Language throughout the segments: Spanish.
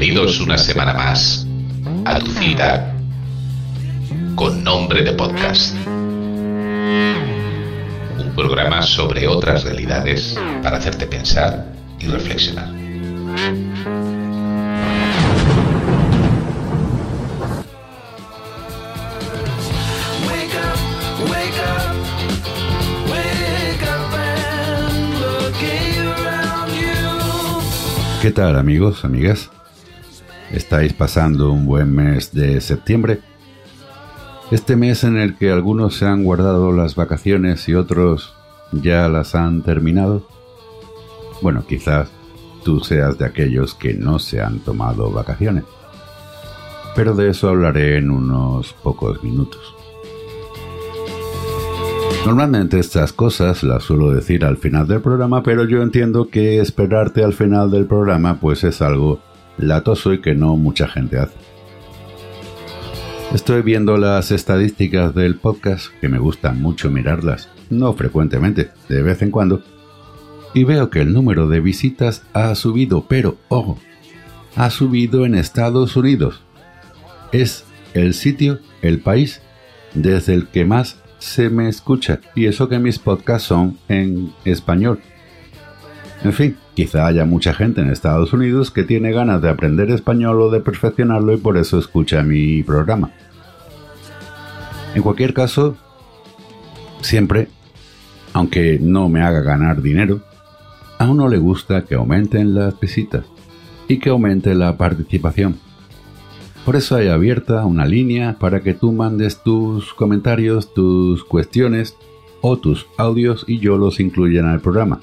Bienvenidos una semana más a tu cita con nombre de podcast. Un programa sobre otras realidades para hacerte pensar y reflexionar. Wake up, wake up, wake up and look around you. ¿Qué tal amigos, amigas? ¿Estáis pasando un buen mes de septiembre? Este mes en el que algunos se han guardado las vacaciones y otros ya las han terminado. Bueno, quizás tú seas de aquellos que no se han tomado vacaciones. Pero de eso hablaré en unos pocos minutos. Normalmente estas cosas las suelo decir al final del programa, pero yo entiendo que esperarte al final del programa pues es algo latoso y que no mucha gente hace. Estoy viendo las estadísticas del podcast, que me gustan mucho mirarlas, no frecuentemente, de vez en cuando, y veo que el número de visitas ha subido, pero, ojo, ha subido en Estados Unidos. Es el sitio, el país, desde el que más se me escucha, y eso que mis podcasts son en español. En fin, quizá haya mucha gente en Estados Unidos que tiene ganas de aprender español o de perfeccionarlo y por eso escucha mi programa. En cualquier caso, siempre, aunque no me haga ganar dinero, a uno le gusta que aumenten las visitas y que aumente la participación. Por eso hay abierta una línea para que tú mandes tus comentarios, tus cuestiones o tus audios y yo los incluya en el programa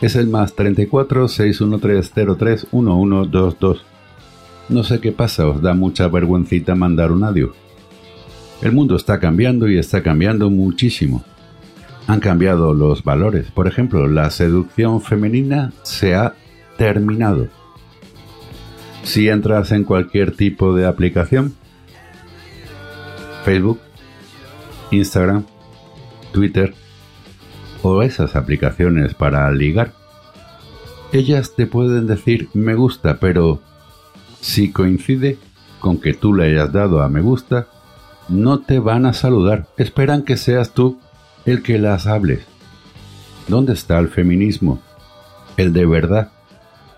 es el más 34 613 03 1122. No sé qué pasa, os da mucha vergüencita mandar un audio. El mundo está cambiando y está cambiando muchísimo. Han cambiado los valores. Por ejemplo, la seducción femenina se ha terminado. Si entras en cualquier tipo de aplicación, Facebook, Instagram, Twitter, o esas aplicaciones para ligar. Ellas te pueden decir me gusta, pero si coincide con que tú le hayas dado a me gusta, no te van a saludar, esperan que seas tú el que las hables. ¿Dónde está el feminismo? El de verdad,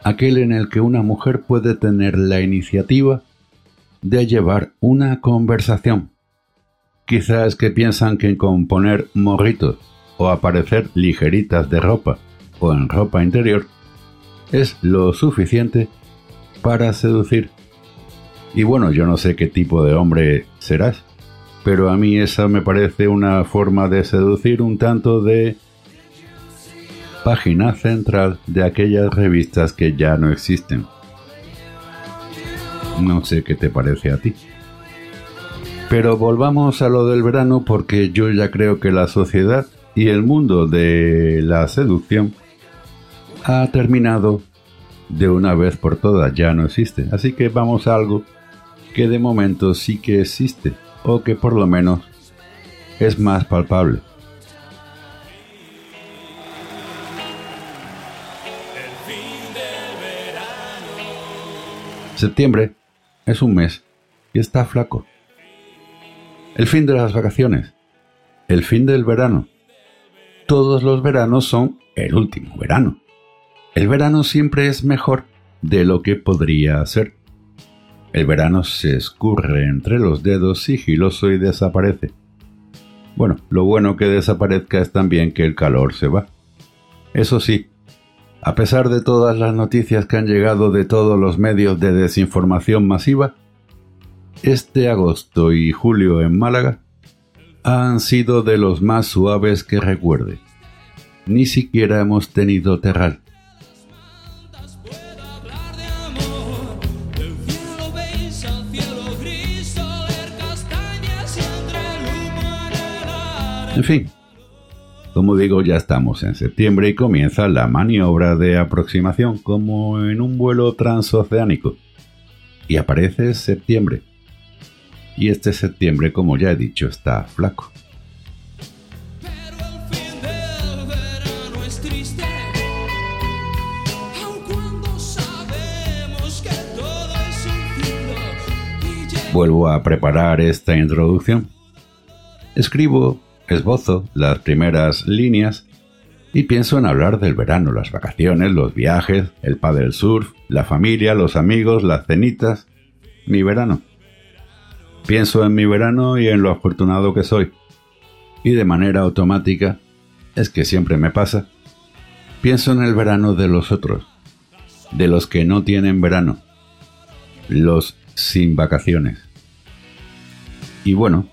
aquel en el que una mujer puede tener la iniciativa de llevar una conversación. Quizás que piensan que con poner morritos o aparecer ligeritas de ropa o en ropa interior es lo suficiente para seducir. Y bueno, yo no sé qué tipo de hombre serás, pero a mí esa me parece una forma de seducir un tanto de página central de aquellas revistas que ya no existen. No sé qué te parece a ti. Pero volvamos a lo del verano porque yo ya creo que la sociedad y el mundo de la seducción ha terminado de una vez por todas, ya no existe. Así que vamos a algo que de momento sí que existe, o que por lo menos es más palpable. Septiembre es un mes y está flaco. El fin de las vacaciones, el fin del verano, todos los veranos son el último verano. El verano siempre es mejor de lo que podría ser. El verano se escurre entre los dedos sigiloso y desaparece. Bueno, lo bueno que desaparezca es también que el calor se va. Eso sí, a pesar de todas las noticias que han llegado de todos los medios de desinformación masiva, este agosto y julio en Málaga han sido de los más suaves que recuerde. Ni siquiera hemos tenido terral. En fin, como digo, ya estamos en septiembre y comienza la maniobra de aproximación como en un vuelo transoceánico. Y aparece septiembre. Y este septiembre, como ya he dicho, está flaco. Vuelvo a preparar esta introducción. Escribo, esbozo las primeras líneas y pienso en hablar del verano, las vacaciones, los viajes, el paddle surf, la familia, los amigos, las cenitas, mi verano. Pienso en mi verano y en lo afortunado que soy. Y de manera automática, es que siempre me pasa, pienso en el verano de los otros, de los que no tienen verano, los sin vacaciones. Y bueno,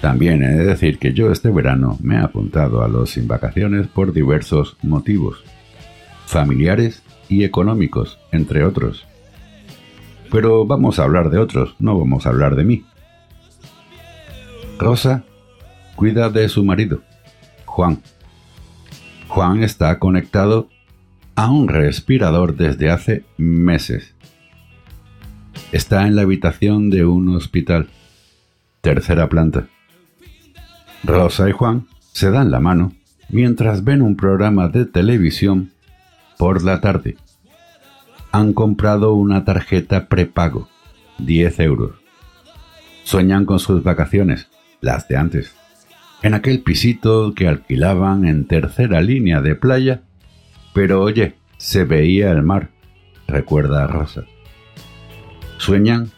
también he de decir que yo este verano me he apuntado a los sin vacaciones por diversos motivos, familiares y económicos, entre otros. Pero vamos a hablar de otros, no vamos a hablar de mí. Rosa cuida de su marido, Juan. Juan está conectado a un respirador desde hace meses. Está en la habitación de un hospital, tercera planta. Rosa y Juan se dan la mano mientras ven un programa de televisión por la tarde. Han comprado una tarjeta prepago, 10 euros. Sueñan con sus vacaciones, las de antes, en aquel pisito que alquilaban en tercera línea de playa, pero oye, se veía el mar, recuerda Rosa. Sueñan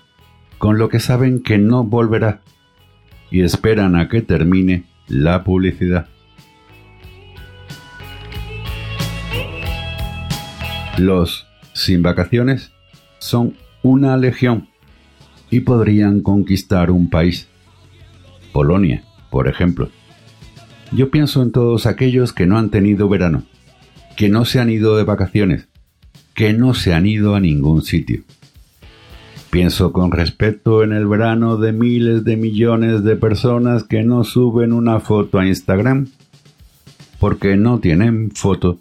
con lo que saben que no volverá y esperan a que termine la publicidad. Los sin vacaciones son una legión y podrían conquistar un país. Polonia, por ejemplo. Yo pienso en todos aquellos que no han tenido verano, que no se han ido de vacaciones, que no se han ido a ningún sitio. Pienso con respeto en el verano de miles de millones de personas que no suben una foto a Instagram porque no tienen foto,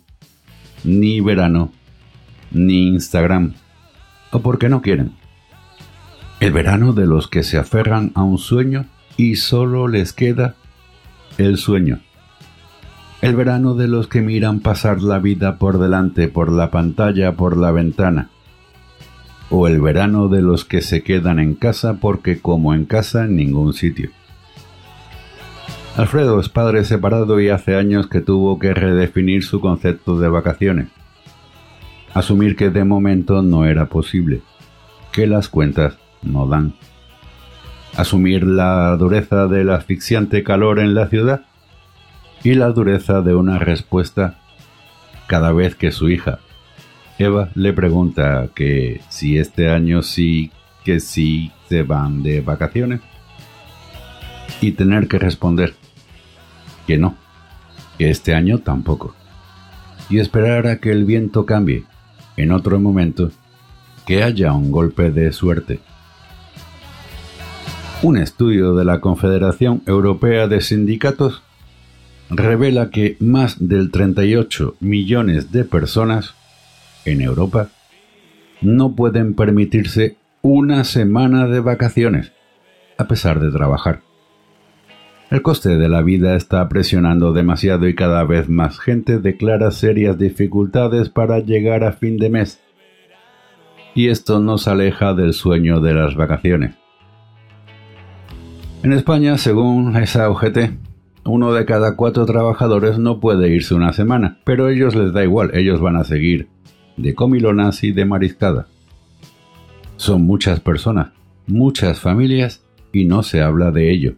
ni verano, ni Instagram, o porque no quieren. El verano de los que se aferran a un sueño y solo les queda el sueño. El verano de los que miran pasar la vida por delante, por la pantalla, por la ventana o el verano de los que se quedan en casa porque como en casa ningún sitio. Alfredo es padre separado y hace años que tuvo que redefinir su concepto de vacaciones. Asumir que de momento no era posible, que las cuentas no dan. Asumir la dureza del asfixiante calor en la ciudad y la dureza de una respuesta cada vez que su hija, Eva le pregunta que si este año sí que sí se van de vacaciones. Y tener que responder que no, que este año tampoco. Y esperar a que el viento cambie. En otro momento, que haya un golpe de suerte. Un estudio de la Confederación Europea de Sindicatos revela que más del 38 millones de personas en Europa no pueden permitirse una semana de vacaciones, a pesar de trabajar. El coste de la vida está presionando demasiado y cada vez más gente declara serias dificultades para llegar a fin de mes. Y esto nos aleja del sueño de las vacaciones. En España, según esa uno de cada cuatro trabajadores no puede irse una semana, pero ellos les da igual, ellos van a seguir de comilonas y de mariscada. Son muchas personas, muchas familias y no se habla de ello.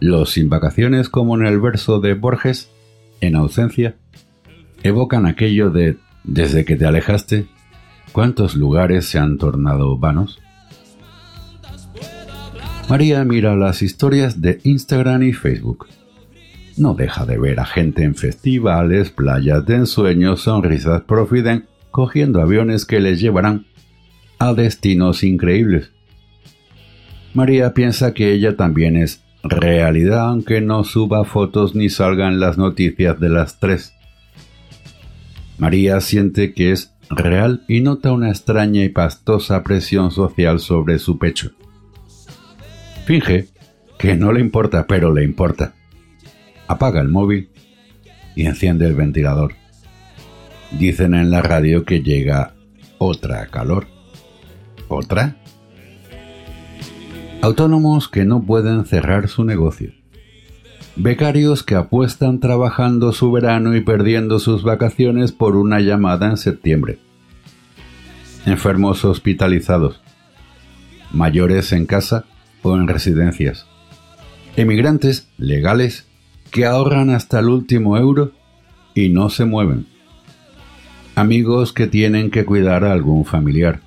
Los sin vacaciones, como en el verso de Borges, en ausencia, evocan aquello de desde que te alejaste, ¿cuántos lugares se han tornado vanos? María mira las historias de Instagram y Facebook no deja de ver a gente en festivales, playas de ensueño, sonrisas profiden, cogiendo aviones que les llevarán a destinos increíbles. María piensa que ella también es realidad aunque no suba fotos ni salgan las noticias de las tres. María siente que es real y nota una extraña y pastosa presión social sobre su pecho. Finge que no le importa, pero le importa apaga el móvil y enciende el ventilador. Dicen en la radio que llega otra calor. ¿Otra? Autónomos que no pueden cerrar su negocio. Becarios que apuestan trabajando su verano y perdiendo sus vacaciones por una llamada en septiembre. Enfermos hospitalizados. Mayores en casa o en residencias. Emigrantes legales que ahorran hasta el último euro y no se mueven. Amigos que tienen que cuidar a algún familiar.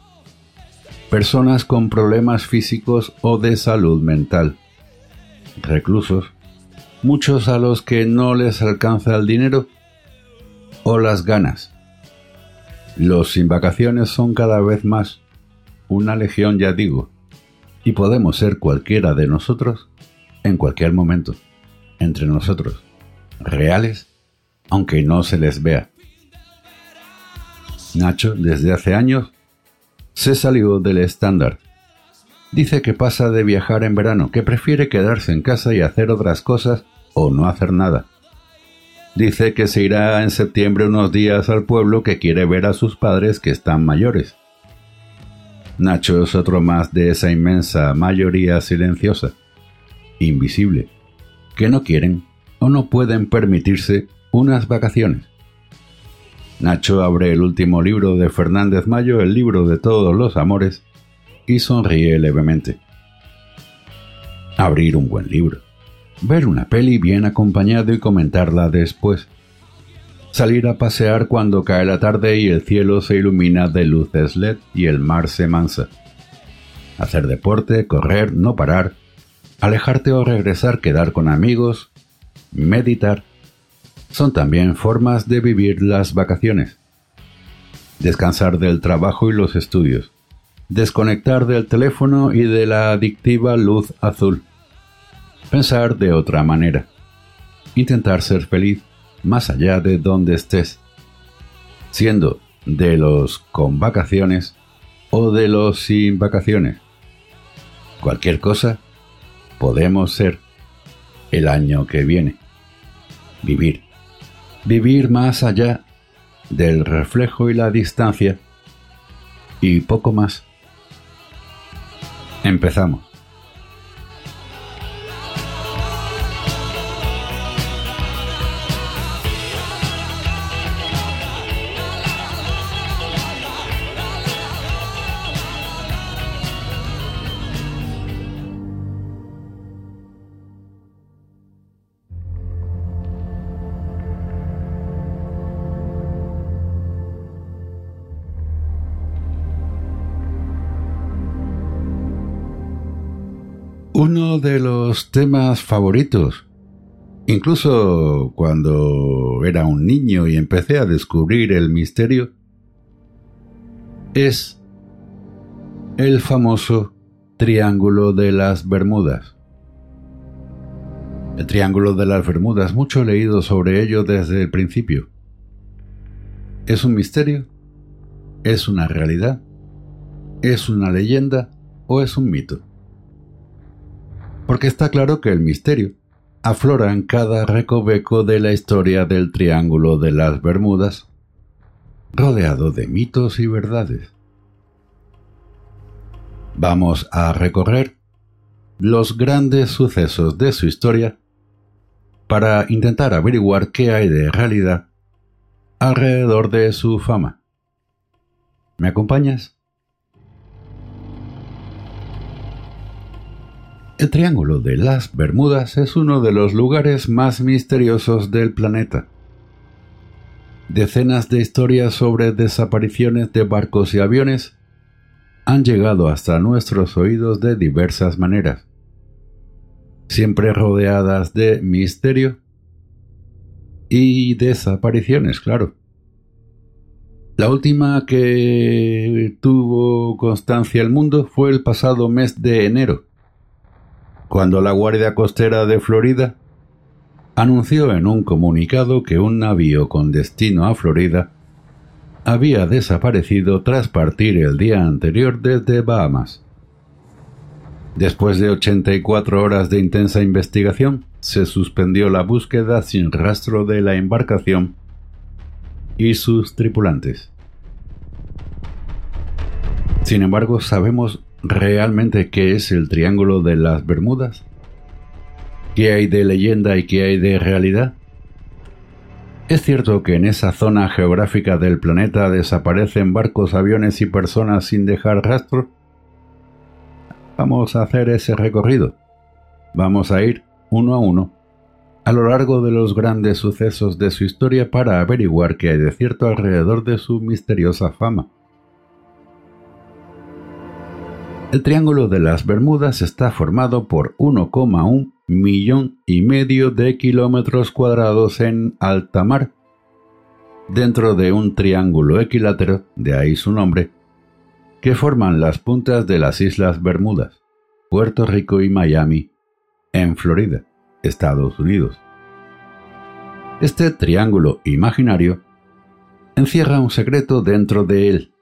Personas con problemas físicos o de salud mental. Reclusos. Muchos a los que no les alcanza el dinero o las ganas. Los sin vacaciones son cada vez más. Una legión ya digo. Y podemos ser cualquiera de nosotros en cualquier momento entre nosotros, reales, aunque no se les vea. Nacho, desde hace años, se salió del estándar. Dice que pasa de viajar en verano, que prefiere quedarse en casa y hacer otras cosas o no hacer nada. Dice que se irá en septiembre unos días al pueblo que quiere ver a sus padres que están mayores. Nacho es otro más de esa inmensa mayoría silenciosa, invisible, que no quieren o no pueden permitirse unas vacaciones. Nacho abre el último libro de Fernández Mayo, el libro de todos los amores, y sonríe levemente. Abrir un buen libro. Ver una peli bien acompañado y comentarla después. Salir a pasear cuando cae la tarde y el cielo se ilumina de luces LED y el mar se mansa. Hacer deporte, correr, no parar, alejarte o regresar, quedar con amigos, meditar, son también formas de vivir las vacaciones. Descansar del trabajo y los estudios. Desconectar del teléfono y de la adictiva luz azul. Pensar de otra manera. Intentar ser feliz más allá de donde estés. Siendo de los con vacaciones o de los sin vacaciones. Cualquier cosa podemos ser el año que viene. Vivir. Vivir más allá del reflejo y la distancia y poco más. Empezamos. Uno de los temas favoritos, incluso cuando era un niño y empecé a descubrir el misterio, es el famoso Triángulo de las Bermudas. El Triángulo de las Bermudas, mucho he leído sobre ello desde el principio. ¿Es un misterio? ¿Es una realidad? ¿Es una leyenda o es un mito? Porque está claro que el misterio aflora en cada recoveco de la historia del Triángulo de las Bermudas, rodeado de mitos y verdades. Vamos a recorrer los grandes sucesos de su historia para intentar averiguar qué hay de realidad alrededor de su fama. ¿Me acompañas? El Triángulo de las Bermudas es uno de los lugares más misteriosos del planeta. Decenas de historias sobre desapariciones de barcos y aviones han llegado hasta nuestros oídos de diversas maneras, siempre rodeadas de misterio y desapariciones, claro. La última que tuvo constancia el mundo fue el pasado mes de enero, cuando la Guardia Costera de Florida anunció en un comunicado que un navío con destino a Florida había desaparecido tras partir el día anterior desde Bahamas. Después de 84 horas de intensa investigación, se suspendió la búsqueda sin rastro de la embarcación y sus tripulantes. Sin embargo, sabemos realmente qué es el Triángulo de las Bermudas? ¿Qué hay de leyenda y qué hay de realidad? ¿Es cierto que en esa zona geográfica del planeta desaparecen barcos, aviones y personas sin dejar rastro? Vamos a hacer ese recorrido. Vamos a ir uno a uno a lo largo de los grandes sucesos de su historia para averiguar qué hay de cierto alrededor de su misteriosa fama. El Triángulo de las Bermudas está formado por 1,1 millón y medio de kilómetros cuadrados en alta mar, dentro de un triángulo equilátero, de ahí su nombre, que forman las puntas de las Islas Bermudas, Puerto Rico y Miami, en Florida, Estados Unidos. Este triángulo imaginario encierra un secreto dentro de él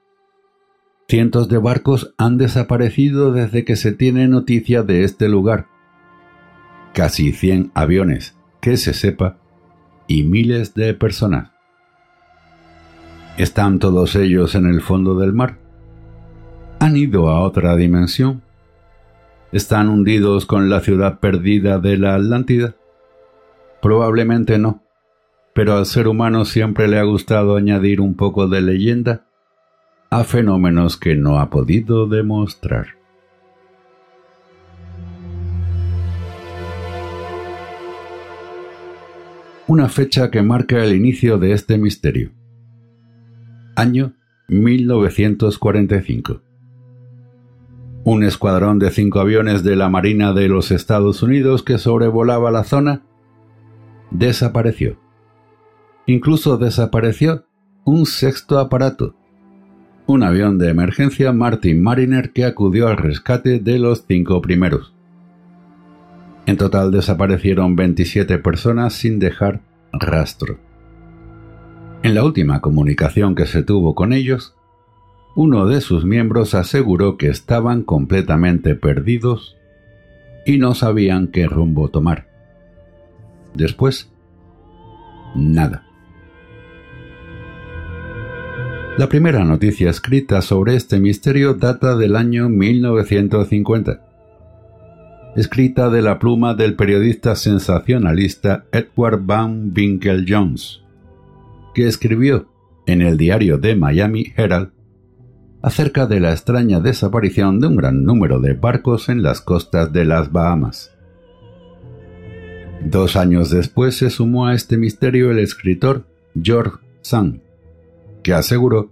Cientos de barcos han desaparecido desde que se tiene noticia de este lugar. Casi 100 aviones, que se sepa, y miles de personas. ¿Están todos ellos en el fondo del mar? ¿Han ido a otra dimensión? ¿Están hundidos con la ciudad perdida de la Atlántida? Probablemente no, pero al ser humano siempre le ha gustado añadir un poco de leyenda a fenómenos que no ha podido demostrar. Una fecha que marca el inicio de este misterio. Año 1945. Un escuadrón de cinco aviones de la Marina de los Estados Unidos que sobrevolaba la zona desapareció. Incluso desapareció un sexto aparato, un avión de emergencia Martin Mariner que acudió al rescate de los cinco primeros. En total desaparecieron 27 personas sin dejar rastro. En la última comunicación que se tuvo con ellos, uno de sus miembros aseguró que estaban completamente perdidos y no sabían qué rumbo tomar. Después, nada. La primera noticia escrita sobre este misterio data del año 1950, escrita de la pluma del periodista sensacionalista Edward Van Winkle Jones, que escribió en el diario de Miami Herald acerca de la extraña desaparición de un gran número de barcos en las costas de las Bahamas. Dos años después se sumó a este misterio el escritor George Sand, que aseguró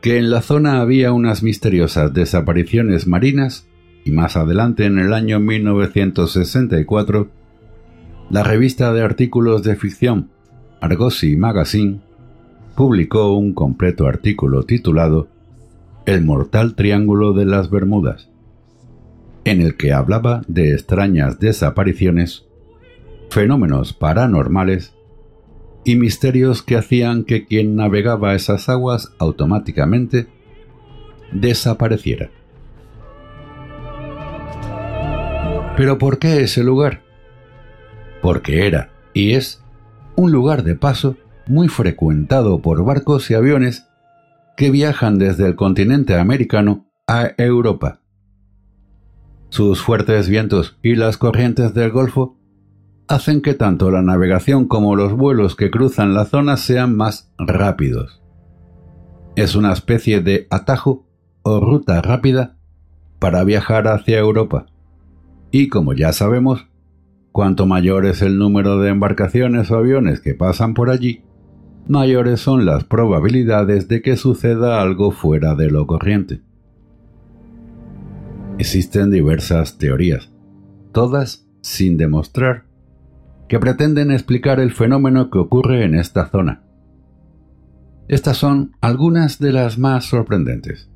que en la zona había unas misteriosas desapariciones marinas y más adelante en el año 1964 la revista de artículos de ficción Argosy Magazine publicó un completo artículo titulado El mortal triángulo de las Bermudas, en el que hablaba de extrañas desapariciones, fenómenos paranormales y misterios que hacían que quien navegaba esas aguas automáticamente desapareciera. ¿Pero por qué ese lugar? Porque era y es un lugar de paso muy frecuentado por barcos y aviones que viajan desde el continente americano a Europa. Sus fuertes vientos y las corrientes del Golfo hacen que tanto la navegación como los vuelos que cruzan la zona sean más rápidos. Es una especie de atajo o ruta rápida para viajar hacia Europa. Y como ya sabemos, cuanto mayor es el número de embarcaciones o aviones que pasan por allí, mayores son las probabilidades de que suceda algo fuera de lo corriente. Existen diversas teorías, todas sin demostrar que pretenden explicar el fenómeno que ocurre en esta zona. Estas son algunas de las más sorprendentes.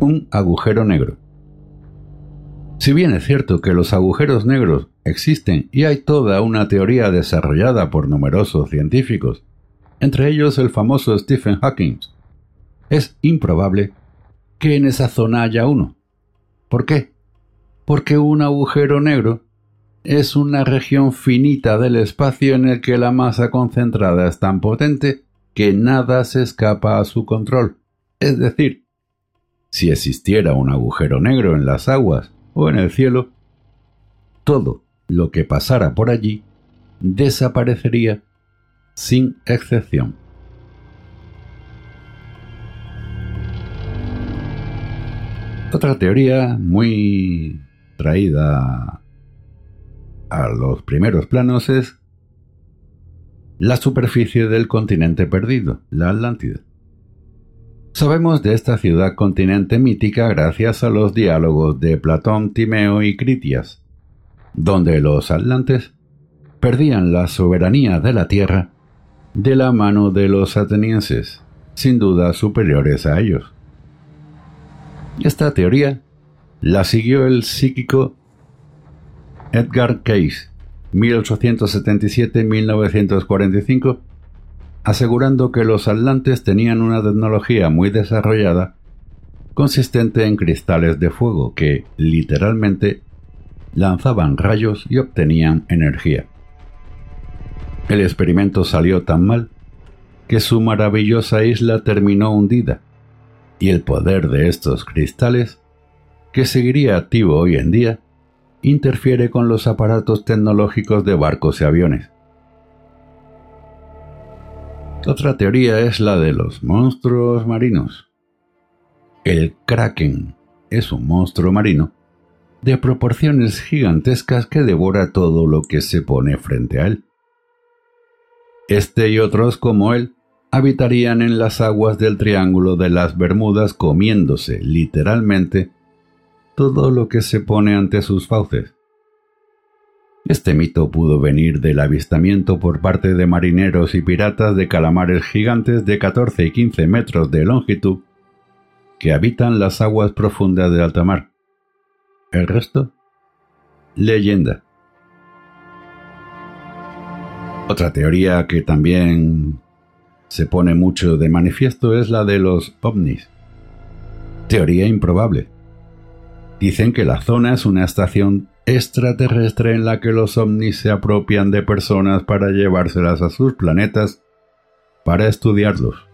Un agujero negro. Si bien es cierto que los agujeros negros existen y hay toda una teoría desarrollada por numerosos científicos, entre ellos el famoso Stephen Hawking, es improbable que en esa zona haya uno. ¿Por qué? Porque un agujero negro es una región finita del espacio en el que la masa concentrada es tan potente que nada se escapa a su control. Es decir, si existiera un agujero negro en las aguas o en el cielo, todo lo que pasara por allí desaparecería sin excepción. Otra teoría muy traída a los primeros planos es la superficie del continente perdido, la Atlántida. Sabemos de esta ciudad continente mítica gracias a los diálogos de Platón, Timeo y Critias, donde los atlantes perdían la soberanía de la tierra de la mano de los atenienses, sin duda superiores a ellos. Esta teoría la siguió el psíquico Edgar Cayce, 1877-1945, asegurando que los atlantes tenían una tecnología muy desarrollada consistente en cristales de fuego que, literalmente, lanzaban rayos y obtenían energía. El experimento salió tan mal que su maravillosa isla terminó hundida, y el poder de estos cristales, que seguiría activo hoy en día, interfiere con los aparatos tecnológicos de barcos y aviones. Otra teoría es la de los monstruos marinos. El kraken es un monstruo marino de proporciones gigantescas que devora todo lo que se pone frente a él. Este y otros como él habitarían en las aguas del Triángulo de las Bermudas comiéndose, literalmente, todo lo que se pone ante sus fauces. Este mito pudo venir del avistamiento por parte de marineros y piratas de calamares gigantes de 14 y 15 metros de longitud que habitan las aguas profundas de alta mar. El resto, leyenda. Otra teoría que también se pone mucho de manifiesto es la de los ovnis. Teoría improbable. Dicen que la zona es una estación extraterrestre en la que los ovnis se apropian de personas para llevárselas a sus planetas para estudiarlos.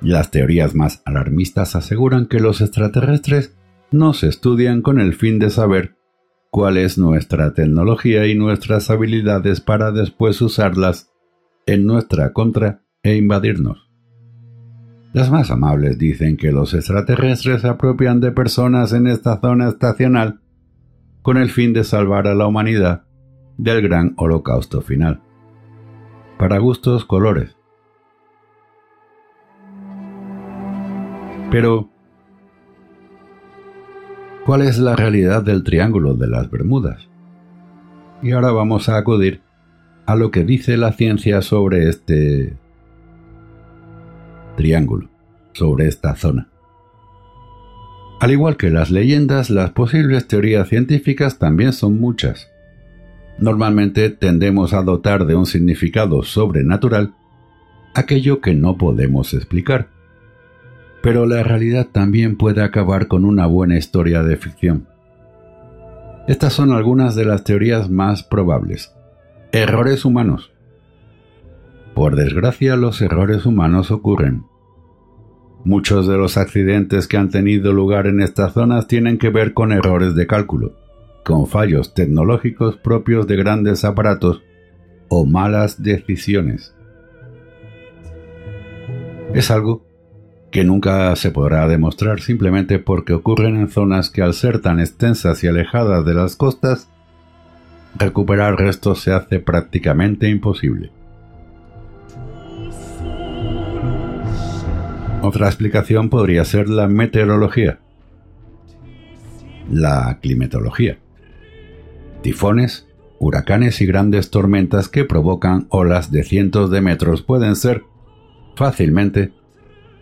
Las teorías más alarmistas aseguran que los extraterrestres no se estudian con el fin de saber cuál es nuestra tecnología y nuestras habilidades para después usarlas en nuestra contra e invadirnos. Las más amables dicen que los extraterrestres se apropian de personas en esta zona estacional con el fin de salvar a la humanidad del gran holocausto final. Para gustos colores. Pero, ¿cuál es la realidad del Triángulo de las Bermudas? Y ahora vamos a acudir a lo que dice la ciencia sobre este triángulo, sobre esta zona. Al igual que las leyendas, las posibles teorías científicas también son muchas. Normalmente tendemos a dotar de un significado sobrenatural aquello que no podemos explicar. Pero la realidad también puede acabar con una buena historia de ficción. Estas son algunas de las teorías más probables. Errores humanos. Por desgracia los errores humanos ocurren. Muchos de los accidentes que han tenido lugar en estas zonas tienen que ver con errores de cálculo, con fallos tecnológicos propios de grandes aparatos o malas decisiones. Es algo que nunca se podrá demostrar simplemente porque ocurren en zonas que al ser tan extensas y alejadas de las costas, recuperar restos se hace prácticamente imposible. Otra explicación podría ser la meteorología, la climatología. Tifones, huracanes y grandes tormentas que provocan olas de cientos de metros pueden ser, fácilmente,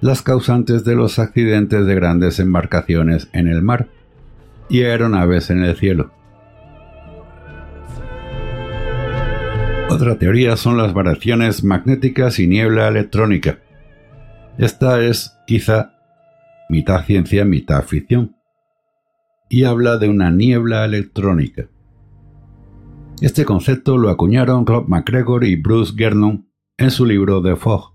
las causantes de los accidentes de grandes embarcaciones en el mar y aeronaves en el cielo. Otra teoría son las variaciones magnéticas y niebla electrónica. Esta es, quizá, mitad ciencia, mitad ficción, y habla de una niebla electrónica. Este concepto lo acuñaron Rob MacGregor y Bruce Gernon en su libro The Fog.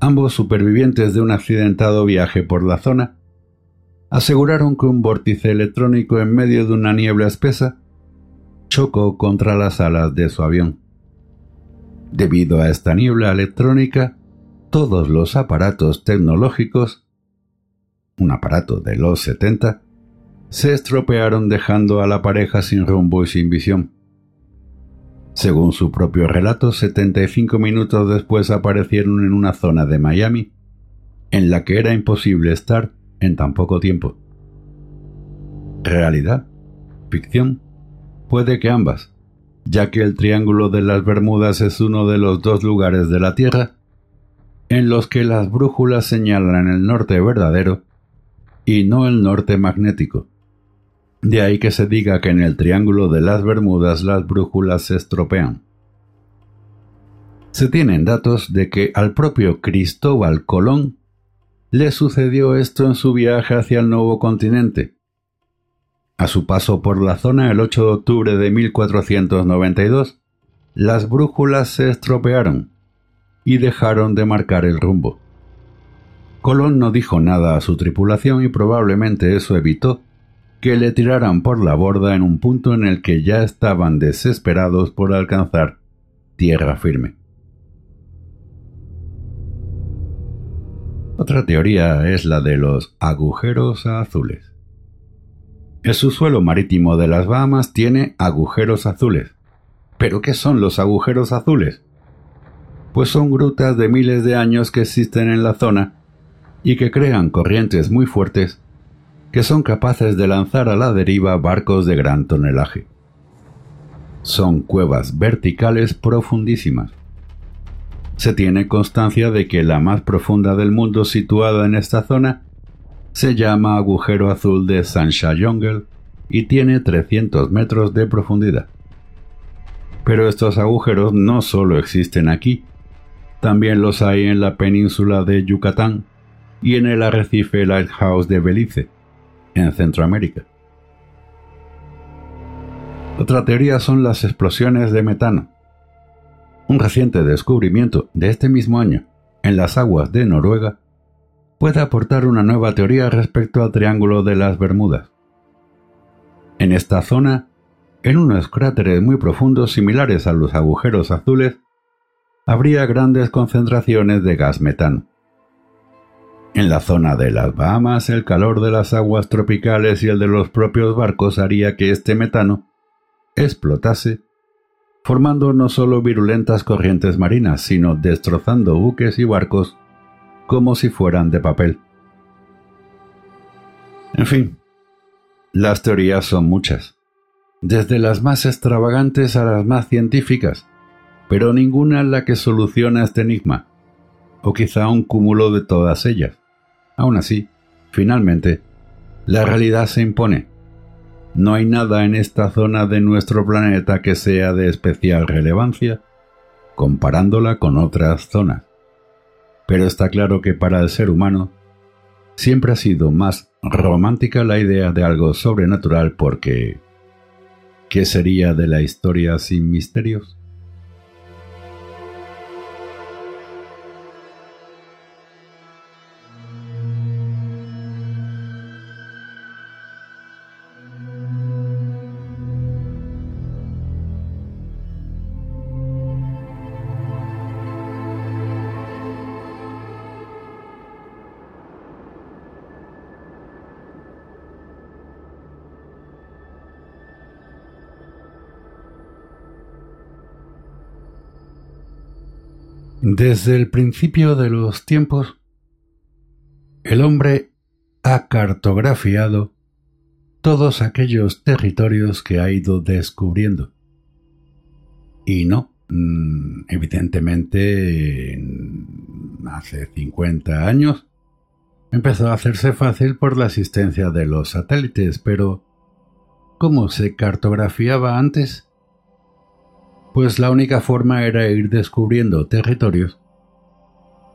ambos supervivientes de un accidentado viaje por la zona, aseguraron que un vórtice electrónico en medio de una niebla espesa chocó contra las alas de su avión. Debido a esta niebla electrónica, todos los aparatos tecnológicos, un aparato de los 70, se estropearon dejando a la pareja sin rumbo y sin visión. Según su propio relato, 75 minutos después aparecieron en una zona de Miami en la que era imposible estar en tan poco tiempo. ¿Realidad? ¿Ficción? Puede que ambas, ya que el Triángulo de las Bermudas es uno de los dos lugares de la Tierra en los que las brújulas señalan el norte verdadero y no el norte magnético. De ahí que se diga que en el Triángulo de las Bermudas las brújulas se estropean. Se tienen datos de que al propio Cristóbal Colón le sucedió esto en su viaje hacia el nuevo continente. A su paso por la zona el 8 de octubre de 1492, las brújulas se estropearon y dejaron de marcar el rumbo. Colón no dijo nada a su tripulación y probablemente eso evitó que le tiraran por la borda en un punto en el que ya estaban desesperados por alcanzar tierra firme. Otra teoría es la de los agujeros azules. El subsuelo marítimo de las Bahamas tiene agujeros azules. ¿Pero qué son los agujeros azules? Pues son grutas de miles de años que existen en la zona y que crean corrientes muy fuertes que son capaces de lanzar a la deriva barcos de gran tonelaje. Son cuevas verticales profundísimas. Se tiene constancia de que la más profunda del mundo situada en esta zona se llama agujero azul de Jungle y tiene 300 metros de profundidad. Pero estos agujeros no solo existen aquí, también los hay en la península de Yucatán y en el arrecife Lighthouse de Belice, en Centroamérica. Otra teoría son las explosiones de metano. Un reciente descubrimiento de este mismo año en las aguas de Noruega puede aportar una nueva teoría respecto al Triángulo de las Bermudas. En esta zona, en unos cráteres muy profundos similares a los agujeros azules, habría grandes concentraciones de gas metano. En la zona de las Bahamas, el calor de las aguas tropicales y el de los propios barcos haría que este metano explotase formando no solo virulentas corrientes marinas, sino destrozando buques y barcos como si fueran de papel. En fin, las teorías son muchas, desde las más extravagantes a las más científicas, pero ninguna la que soluciona este enigma, o quizá un cúmulo de todas ellas. Aún así, finalmente, la realidad se impone no hay nada en esta zona de nuestro planeta que sea de especial relevancia comparándola con otras zonas. Pero está claro que para el ser humano siempre ha sido más romántica la idea de algo sobrenatural porque ¿qué sería de la historia sin misterios? Desde el principio de los tiempos, el hombre ha cartografiado todos aquellos territorios que ha ido descubriendo. Y no, mm, evidentemente, hace 50 años empezó a hacerse fácil por la existencia de los satélites, pero ¿cómo se cartografiaba antes? Pues la única forma era ir descubriendo territorios,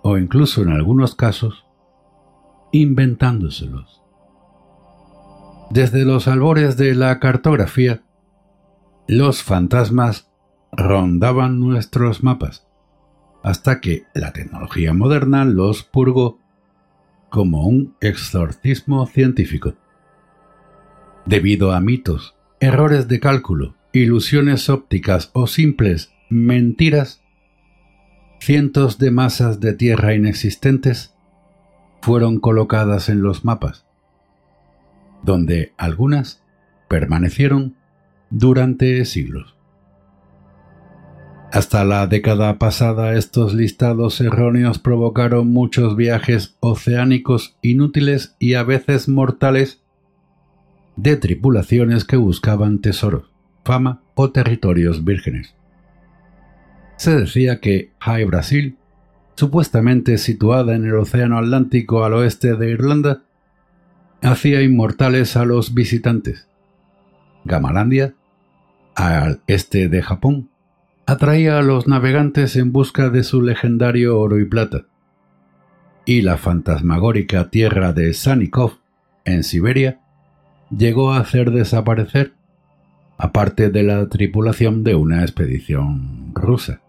o incluso en algunos casos, inventándoselos. Desde los albores de la cartografía, los fantasmas rondaban nuestros mapas. hasta que la tecnología moderna los purgó como un exorcismo científico. Debido a mitos, errores de cálculo, ilusiones ópticas o simples mentiras, cientos de masas de tierra inexistentes fueron colocadas en los mapas, donde algunas permanecieron durante siglos. Hasta la década pasada estos listados erróneos provocaron muchos viajes oceánicos inútiles y a veces mortales de tripulaciones que buscaban tesoros, fama o territorios vírgenes. Se decía que High Brasil, supuestamente situada en el Océano Atlántico al oeste de Irlanda, hacía inmortales a los visitantes. Gamalandia, al este de Japón, atraía a los navegantes en busca de su legendario oro y plata. Y la fantasmagórica tierra de Sanikov, en Siberia, llegó a hacer desaparecer, aparte de la tripulación de una expedición rusa.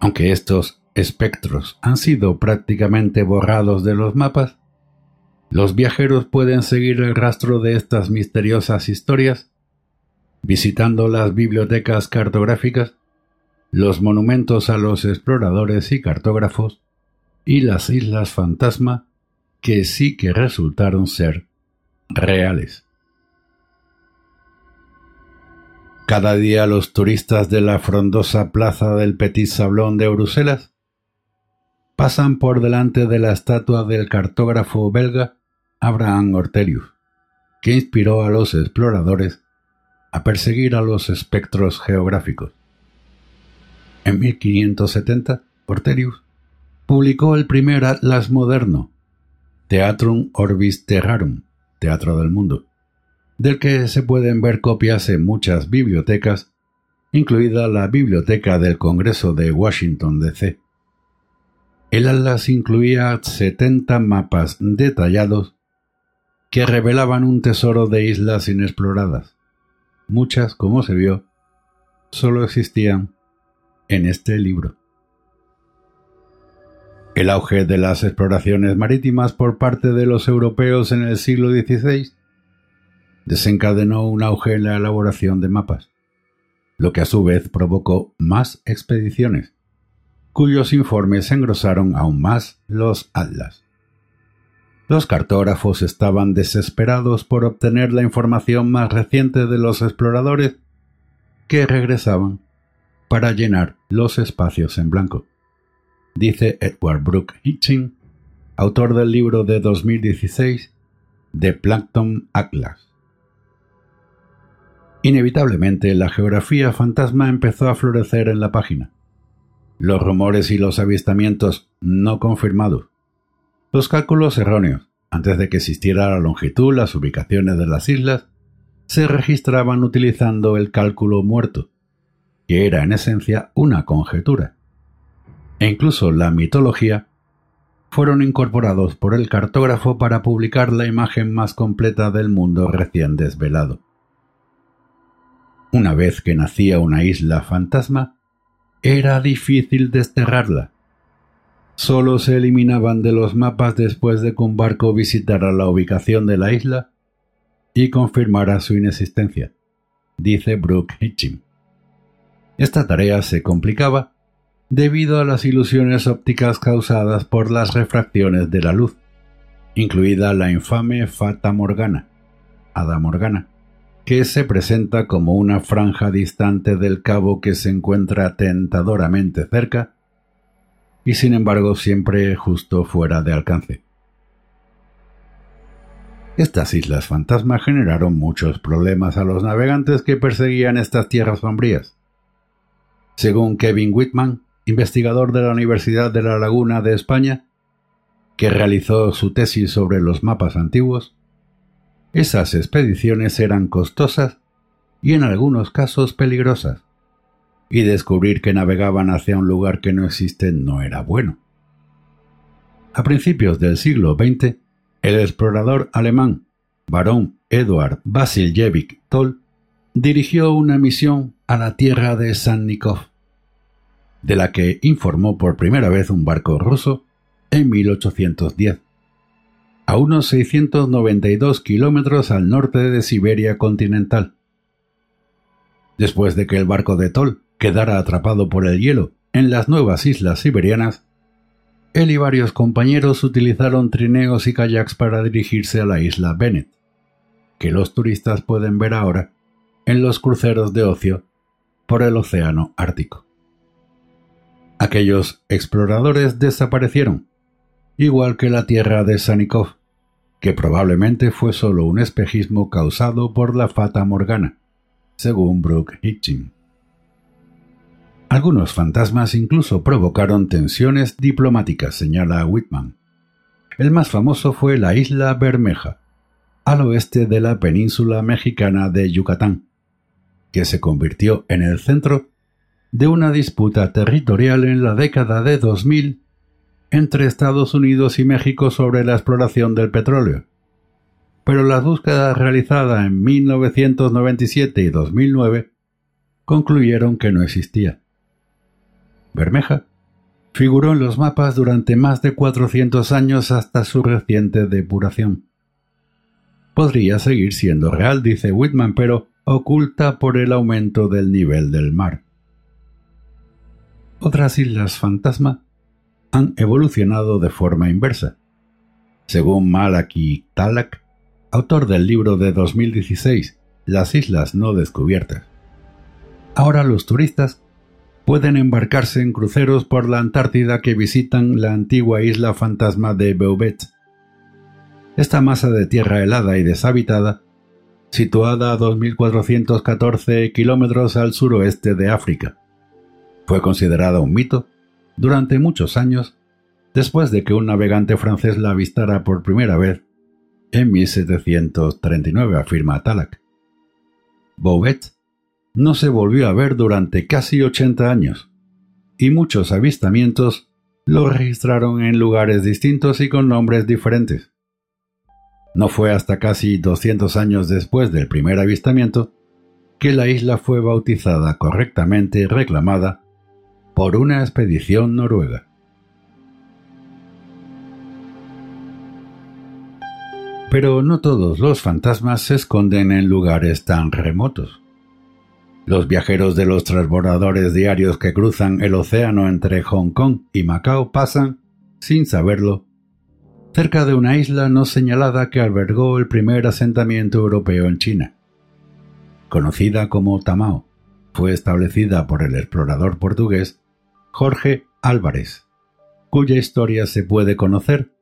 Aunque estos espectros han sido prácticamente borrados de los mapas, los viajeros pueden seguir el rastro de estas misteriosas historias visitando las bibliotecas cartográficas, los monumentos a los exploradores y cartógrafos, y las islas fantasma que sí que resultaron ser reales. Cada día los turistas de la frondosa plaza del Petit Sablón de Bruselas pasan por delante de la estatua del cartógrafo belga Abraham Ortelius, que inspiró a los exploradores a perseguir a los espectros geográficos. En 1570, Orterius publicó el primer atlas moderno, Theatrum Orbis Terrarum, Teatro del Mundo, del que se pueden ver copias en muchas bibliotecas, incluida la Biblioteca del Congreso de Washington, D.C. El atlas incluía 70 mapas detallados que revelaban un tesoro de islas inexploradas muchas, como se vio, solo existían en este libro. El auge de las exploraciones marítimas por parte de los europeos en el siglo XVI desencadenó un auge en la elaboración de mapas, lo que a su vez provocó más expediciones, cuyos informes engrosaron aún más los atlas. Los cartógrafos estaban desesperados por obtener la información más reciente de los exploradores que regresaban para llenar los espacios en blanco. Dice Edward Brooke Hitching, autor del libro de 2016 The Plankton Atlas. Inevitablemente la geografía fantasma empezó a florecer en la página. Los rumores y los avistamientos no confirmados los cálculos erróneos, antes de que existiera la longitud, las ubicaciones de las islas, se registraban utilizando el cálculo muerto, que era en esencia una conjetura. E incluso la mitología fueron incorporados por el cartógrafo para publicar la imagen más completa del mundo recién desvelado. Una vez que nacía una isla fantasma, era difícil desterrarla, solo se eliminaban de los mapas después de que un barco visitara la ubicación de la isla y confirmara su inexistencia, dice Brooke Hitching. Esta tarea se complicaba debido a las ilusiones ópticas causadas por las refracciones de la luz, incluida la infame Fata Morgana, Ada Morgana, que se presenta como una franja distante del cabo que se encuentra tentadoramente cerca y sin embargo siempre justo fuera de alcance. Estas islas fantasma generaron muchos problemas a los navegantes que perseguían estas tierras sombrías. Según Kevin Whitman, investigador de la Universidad de La Laguna de España, que realizó su tesis sobre los mapas antiguos, esas expediciones eran costosas y en algunos casos peligrosas y descubrir que navegaban hacia un lugar que no existe no era bueno. A principios del siglo XX, el explorador alemán barón Eduard Vasiljevich Toll dirigió una misión a la tierra de Sannikov. de la que informó por primera vez un barco ruso en 1810, a unos 692 kilómetros al norte de Siberia continental. Después de que el barco de Toll quedara atrapado por el hielo en las nuevas islas siberianas, él y varios compañeros utilizaron trineos y kayaks para dirigirse a la isla Bennett, que los turistas pueden ver ahora en los cruceros de ocio por el Océano Ártico. Aquellos exploradores desaparecieron, igual que la tierra de Sanikov, que probablemente fue solo un espejismo causado por la fata morgana, según Brooke Hitchin. Algunos fantasmas incluso provocaron tensiones diplomáticas, señala Whitman. El más famoso fue la isla Bermeja, al oeste de la península mexicana de Yucatán, que se convirtió en el centro de una disputa territorial en la década de 2000 entre Estados Unidos y México sobre la exploración del petróleo. Pero las búsquedas realizadas en 1997 y 2009 concluyeron que no existía. Bermeja figuró en los mapas durante más de 400 años hasta su reciente depuración. Podría seguir siendo real, dice Whitman, pero oculta por el aumento del nivel del mar. Otras islas fantasma han evolucionado de forma inversa. Según Malaki Talak, autor del libro de 2016, Las Islas No Descubiertas. Ahora los turistas pueden embarcarse en cruceros por la Antártida que visitan la antigua isla fantasma de Beaubet. Esta masa de tierra helada y deshabitada, situada a 2.414 kilómetros al suroeste de África, fue considerada un mito durante muchos años después de que un navegante francés la avistara por primera vez en 1739, afirma Talak. Beaubet no se volvió a ver durante casi 80 años, y muchos avistamientos lo registraron en lugares distintos y con nombres diferentes. No fue hasta casi 200 años después del primer avistamiento que la isla fue bautizada correctamente y reclamada por una expedición noruega. Pero no todos los fantasmas se esconden en lugares tan remotos. Los viajeros de los transbordadores diarios que cruzan el océano entre Hong Kong y Macao pasan, sin saberlo, cerca de una isla no señalada que albergó el primer asentamiento europeo en China. Conocida como Tamao, fue establecida por el explorador portugués Jorge Álvarez, cuya historia se puede conocer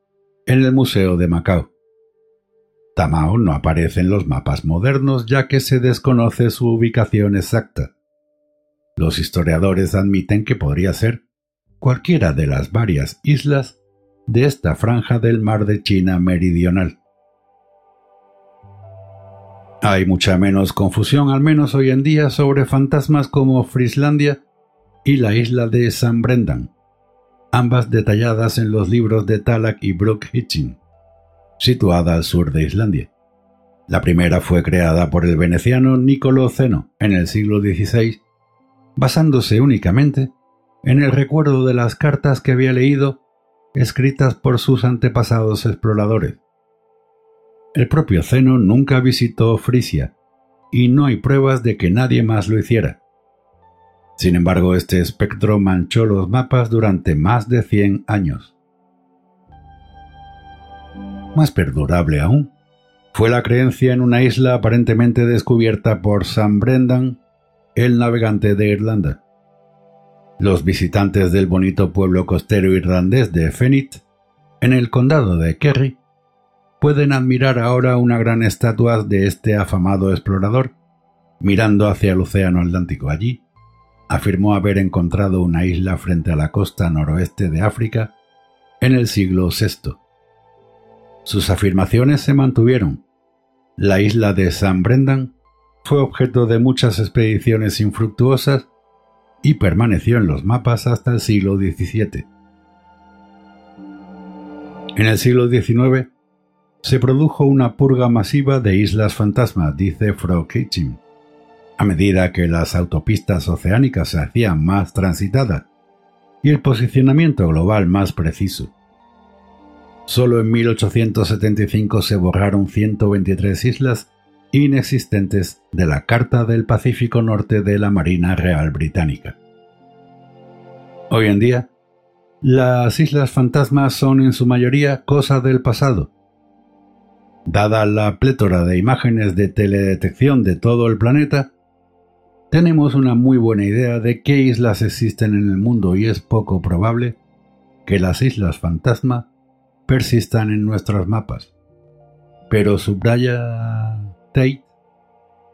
en el Museo de Macao. Tamao no aparece en los mapas modernos ya que se desconoce su ubicación exacta. Los historiadores admiten que podría ser cualquiera de las varias islas de esta franja del mar de China meridional. Hay mucha menos confusión, al menos hoy en día, sobre fantasmas como Frislandia y la isla de San Brendan, ambas detalladas en los libros de Talak y Brooke Hitchin situada al sur de Islandia. La primera fue creada por el veneciano Niccolò Zeno en el siglo XVI, basándose únicamente en el recuerdo de las cartas que había leído escritas por sus antepasados exploradores. El propio Zeno nunca visitó Frisia, y no hay pruebas de que nadie más lo hiciera. Sin embargo, este espectro manchó los mapas durante más de 100 años más perdurable aún, fue la creencia en una isla aparentemente descubierta por Sam Brendan, el navegante de Irlanda. Los visitantes del bonito pueblo costero irlandés de Fenit, en el condado de Kerry, pueden admirar ahora una gran estatua de este afamado explorador, mirando hacia el océano Atlántico. Allí, afirmó haber encontrado una isla frente a la costa noroeste de África en el siglo VI sus afirmaciones se mantuvieron. La isla de San Brendan fue objeto de muchas expediciones infructuosas y permaneció en los mapas hasta el siglo XVII. En el siglo XIX se produjo una purga masiva de islas fantasma, dice Frog Hitchin. A medida que las autopistas oceánicas se hacían más transitadas y el posicionamiento global más preciso. Solo en 1875 se borraron 123 islas inexistentes de la Carta del Pacífico Norte de la Marina Real Británica. Hoy en día, las islas fantasmas son en su mayoría cosa del pasado. Dada la plétora de imágenes de teledetección de todo el planeta, tenemos una muy buena idea de qué islas existen en el mundo y es poco probable que las islas fantasma persistan en nuestros mapas. Pero subraya Tate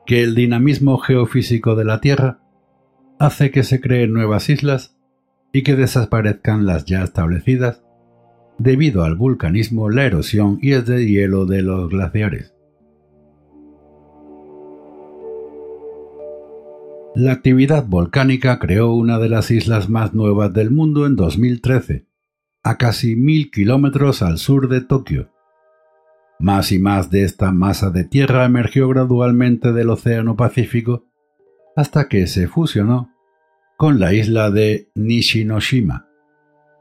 que el dinamismo geofísico de la Tierra hace que se creen nuevas islas y que desaparezcan las ya establecidas debido al vulcanismo, la erosión y el de hielo de los glaciares. La actividad volcánica creó una de las islas más nuevas del mundo en 2013, a casi mil kilómetros al sur de Tokio. Más y más de esta masa de tierra emergió gradualmente del Océano Pacífico hasta que se fusionó con la isla de Nishinoshima,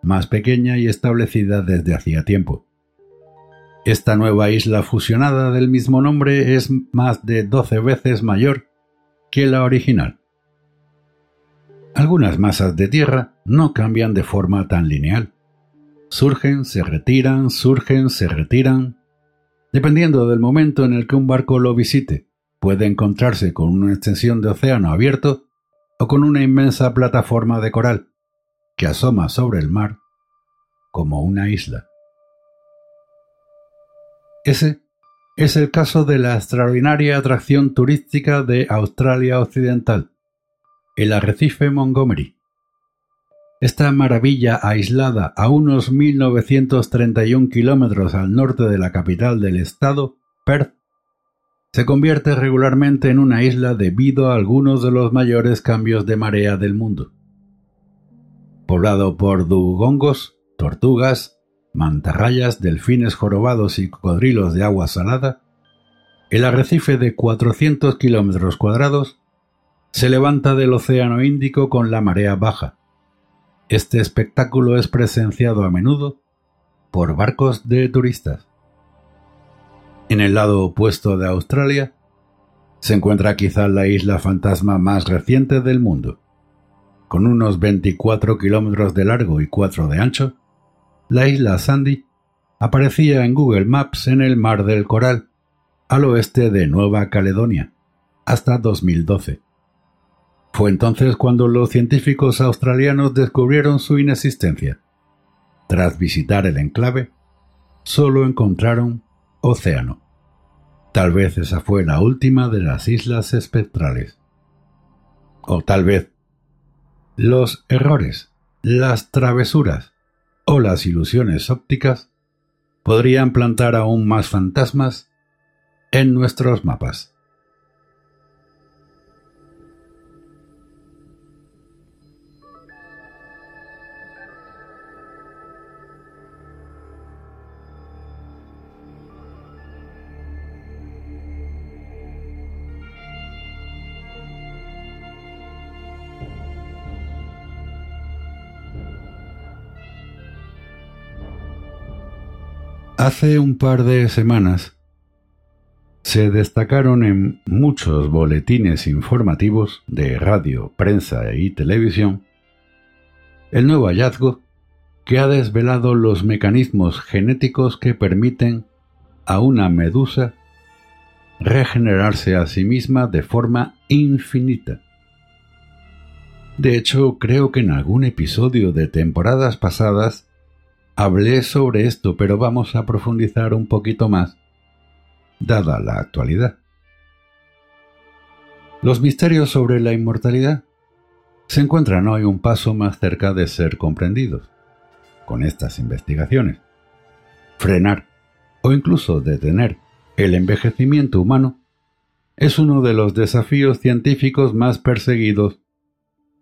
más pequeña y establecida desde hacía tiempo. Esta nueva isla fusionada del mismo nombre es más de 12 veces mayor que la original. Algunas masas de tierra no cambian de forma tan lineal. Surgen, se retiran, surgen, se retiran. Dependiendo del momento en el que un barco lo visite, puede encontrarse con una extensión de océano abierto o con una inmensa plataforma de coral que asoma sobre el mar como una isla. Ese es el caso de la extraordinaria atracción turística de Australia Occidental, el arrecife Montgomery. Esta maravilla aislada a unos 1931 kilómetros al norte de la capital del estado, Perth, se convierte regularmente en una isla debido a algunos de los mayores cambios de marea del mundo. Poblado por dugongos, tortugas, mantarrayas, delfines jorobados y cocodrilos de agua salada, el arrecife de 400 kilómetros cuadrados se levanta del Océano Índico con la marea baja. Este espectáculo es presenciado a menudo por barcos de turistas. En el lado opuesto de Australia se encuentra quizá la isla fantasma más reciente del mundo. Con unos 24 kilómetros de largo y 4 de ancho, la isla Sandy aparecía en Google Maps en el Mar del Coral, al oeste de Nueva Caledonia, hasta 2012. Fue entonces cuando los científicos australianos descubrieron su inexistencia. Tras visitar el enclave, solo encontraron océano. Tal vez esa fue la última de las islas espectrales. O tal vez los errores, las travesuras o las ilusiones ópticas podrían plantar aún más fantasmas en nuestros mapas. Hace un par de semanas se destacaron en muchos boletines informativos de radio, prensa y televisión el nuevo hallazgo que ha desvelado los mecanismos genéticos que permiten a una medusa regenerarse a sí misma de forma infinita. De hecho, creo que en algún episodio de temporadas pasadas Hablé sobre esto, pero vamos a profundizar un poquito más, dada la actualidad. Los misterios sobre la inmortalidad se encuentran hoy un paso más cerca de ser comprendidos con estas investigaciones. Frenar o incluso detener el envejecimiento humano es uno de los desafíos científicos más perseguidos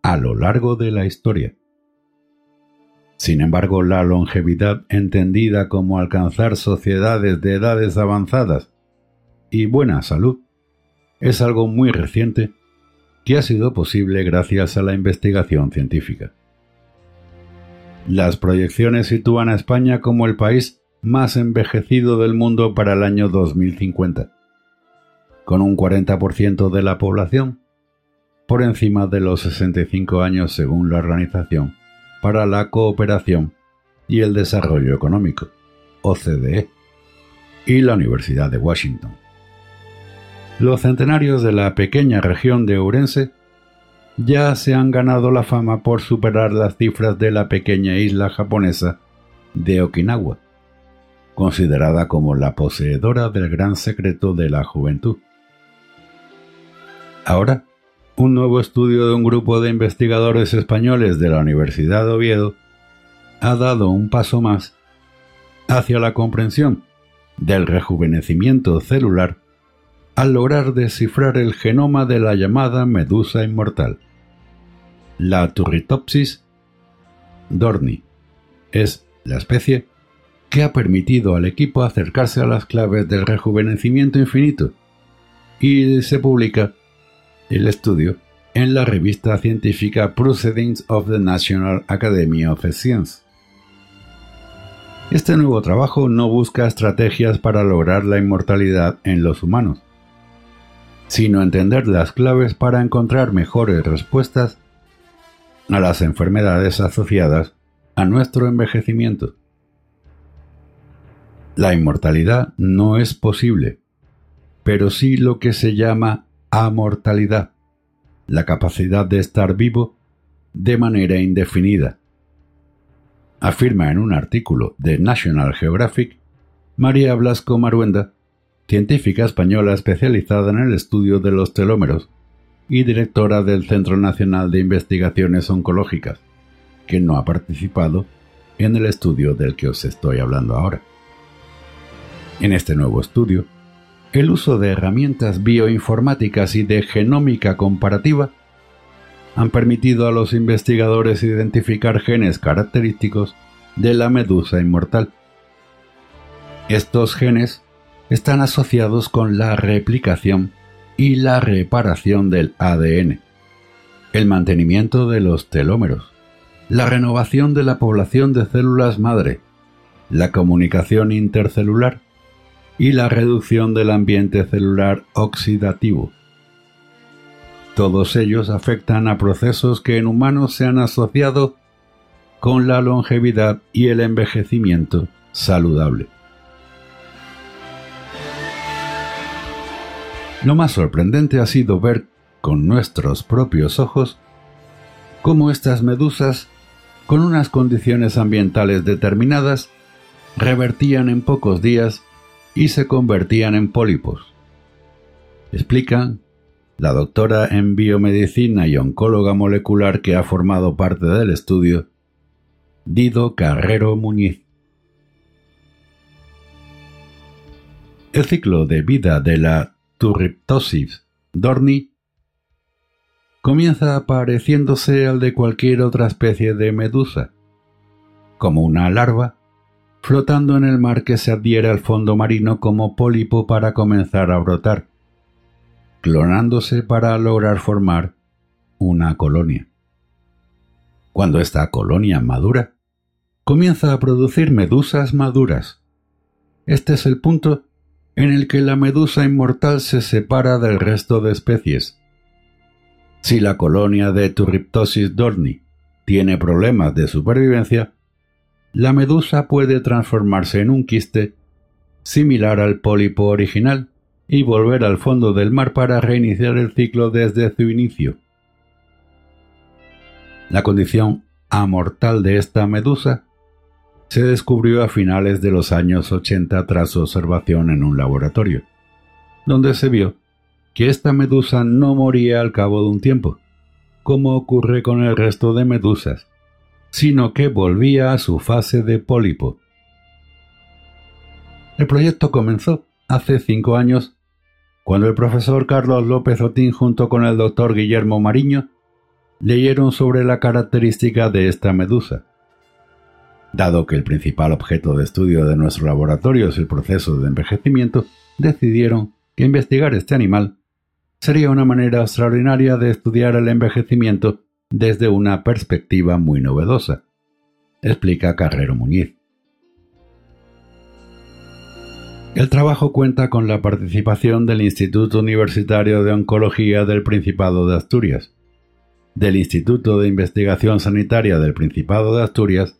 a lo largo de la historia. Sin embargo, la longevidad entendida como alcanzar sociedades de edades avanzadas y buena salud es algo muy reciente que ha sido posible gracias a la investigación científica. Las proyecciones sitúan a España como el país más envejecido del mundo para el año 2050, con un 40% de la población por encima de los 65 años según la Organización para la Cooperación y el Desarrollo Económico, OCDE, y la Universidad de Washington. Los centenarios de la pequeña región de Ourense ya se han ganado la fama por superar las cifras de la pequeña isla japonesa de Okinawa, considerada como la poseedora del gran secreto de la juventud. Ahora, un nuevo estudio de un grupo de investigadores españoles de la Universidad de Oviedo ha dado un paso más hacia la comprensión del rejuvenecimiento celular al lograr descifrar el genoma de la llamada medusa inmortal. La Turritopsis dorni es la especie que ha permitido al equipo acercarse a las claves del rejuvenecimiento infinito y se publica el estudio en la revista científica Proceedings of the National Academy of Sciences. Este nuevo trabajo no busca estrategias para lograr la inmortalidad en los humanos, sino entender las claves para encontrar mejores respuestas a las enfermedades asociadas a nuestro envejecimiento. La inmortalidad no es posible, pero sí lo que se llama amortalidad, la capacidad de estar vivo de manera indefinida. Afirma en un artículo de National Geographic María Blasco Maruenda, científica española especializada en el estudio de los telómeros y directora del Centro Nacional de Investigaciones Oncológicas, que no ha participado en el estudio del que os estoy hablando ahora. En este nuevo estudio, el uso de herramientas bioinformáticas y de genómica comparativa han permitido a los investigadores identificar genes característicos de la medusa inmortal. Estos genes están asociados con la replicación y la reparación del ADN, el mantenimiento de los telómeros, la renovación de la población de células madre, la comunicación intercelular y la reducción del ambiente celular oxidativo. Todos ellos afectan a procesos que en humanos se han asociado con la longevidad y el envejecimiento saludable. Lo más sorprendente ha sido ver con nuestros propios ojos cómo estas medusas, con unas condiciones ambientales determinadas, revertían en pocos días y se convertían en pólipos. Explican la doctora en biomedicina y oncóloga molecular que ha formado parte del estudio, Dido Carrero Muñiz. El ciclo de vida de la Turriptosis dorni comienza pareciéndose al de cualquier otra especie de medusa, como una larva flotando en el mar que se adhiere al fondo marino como pólipo para comenzar a brotar, clonándose para lograr formar una colonia. Cuando esta colonia madura, comienza a producir medusas maduras. Este es el punto en el que la medusa inmortal se separa del resto de especies. Si la colonia de Turriptosis dorni tiene problemas de supervivencia, la medusa puede transformarse en un quiste similar al pólipo original y volver al fondo del mar para reiniciar el ciclo desde su inicio. La condición amortal de esta medusa se descubrió a finales de los años 80 tras observación en un laboratorio, donde se vio que esta medusa no moría al cabo de un tiempo, como ocurre con el resto de medusas, sino que volvía a su fase de pólipo. El proyecto comenzó hace cinco años, cuando el profesor Carlos López Otín junto con el doctor Guillermo Mariño leyeron sobre la característica de esta medusa. Dado que el principal objeto de estudio de nuestro laboratorio es el proceso de envejecimiento, decidieron que investigar este animal sería una manera extraordinaria de estudiar el envejecimiento desde una perspectiva muy novedosa. explica Carrero Muñiz. El trabajo cuenta con la participación del Instituto Universitario de Oncología del Principado de Asturias, del Instituto de Investigación Sanitaria del Principado de Asturias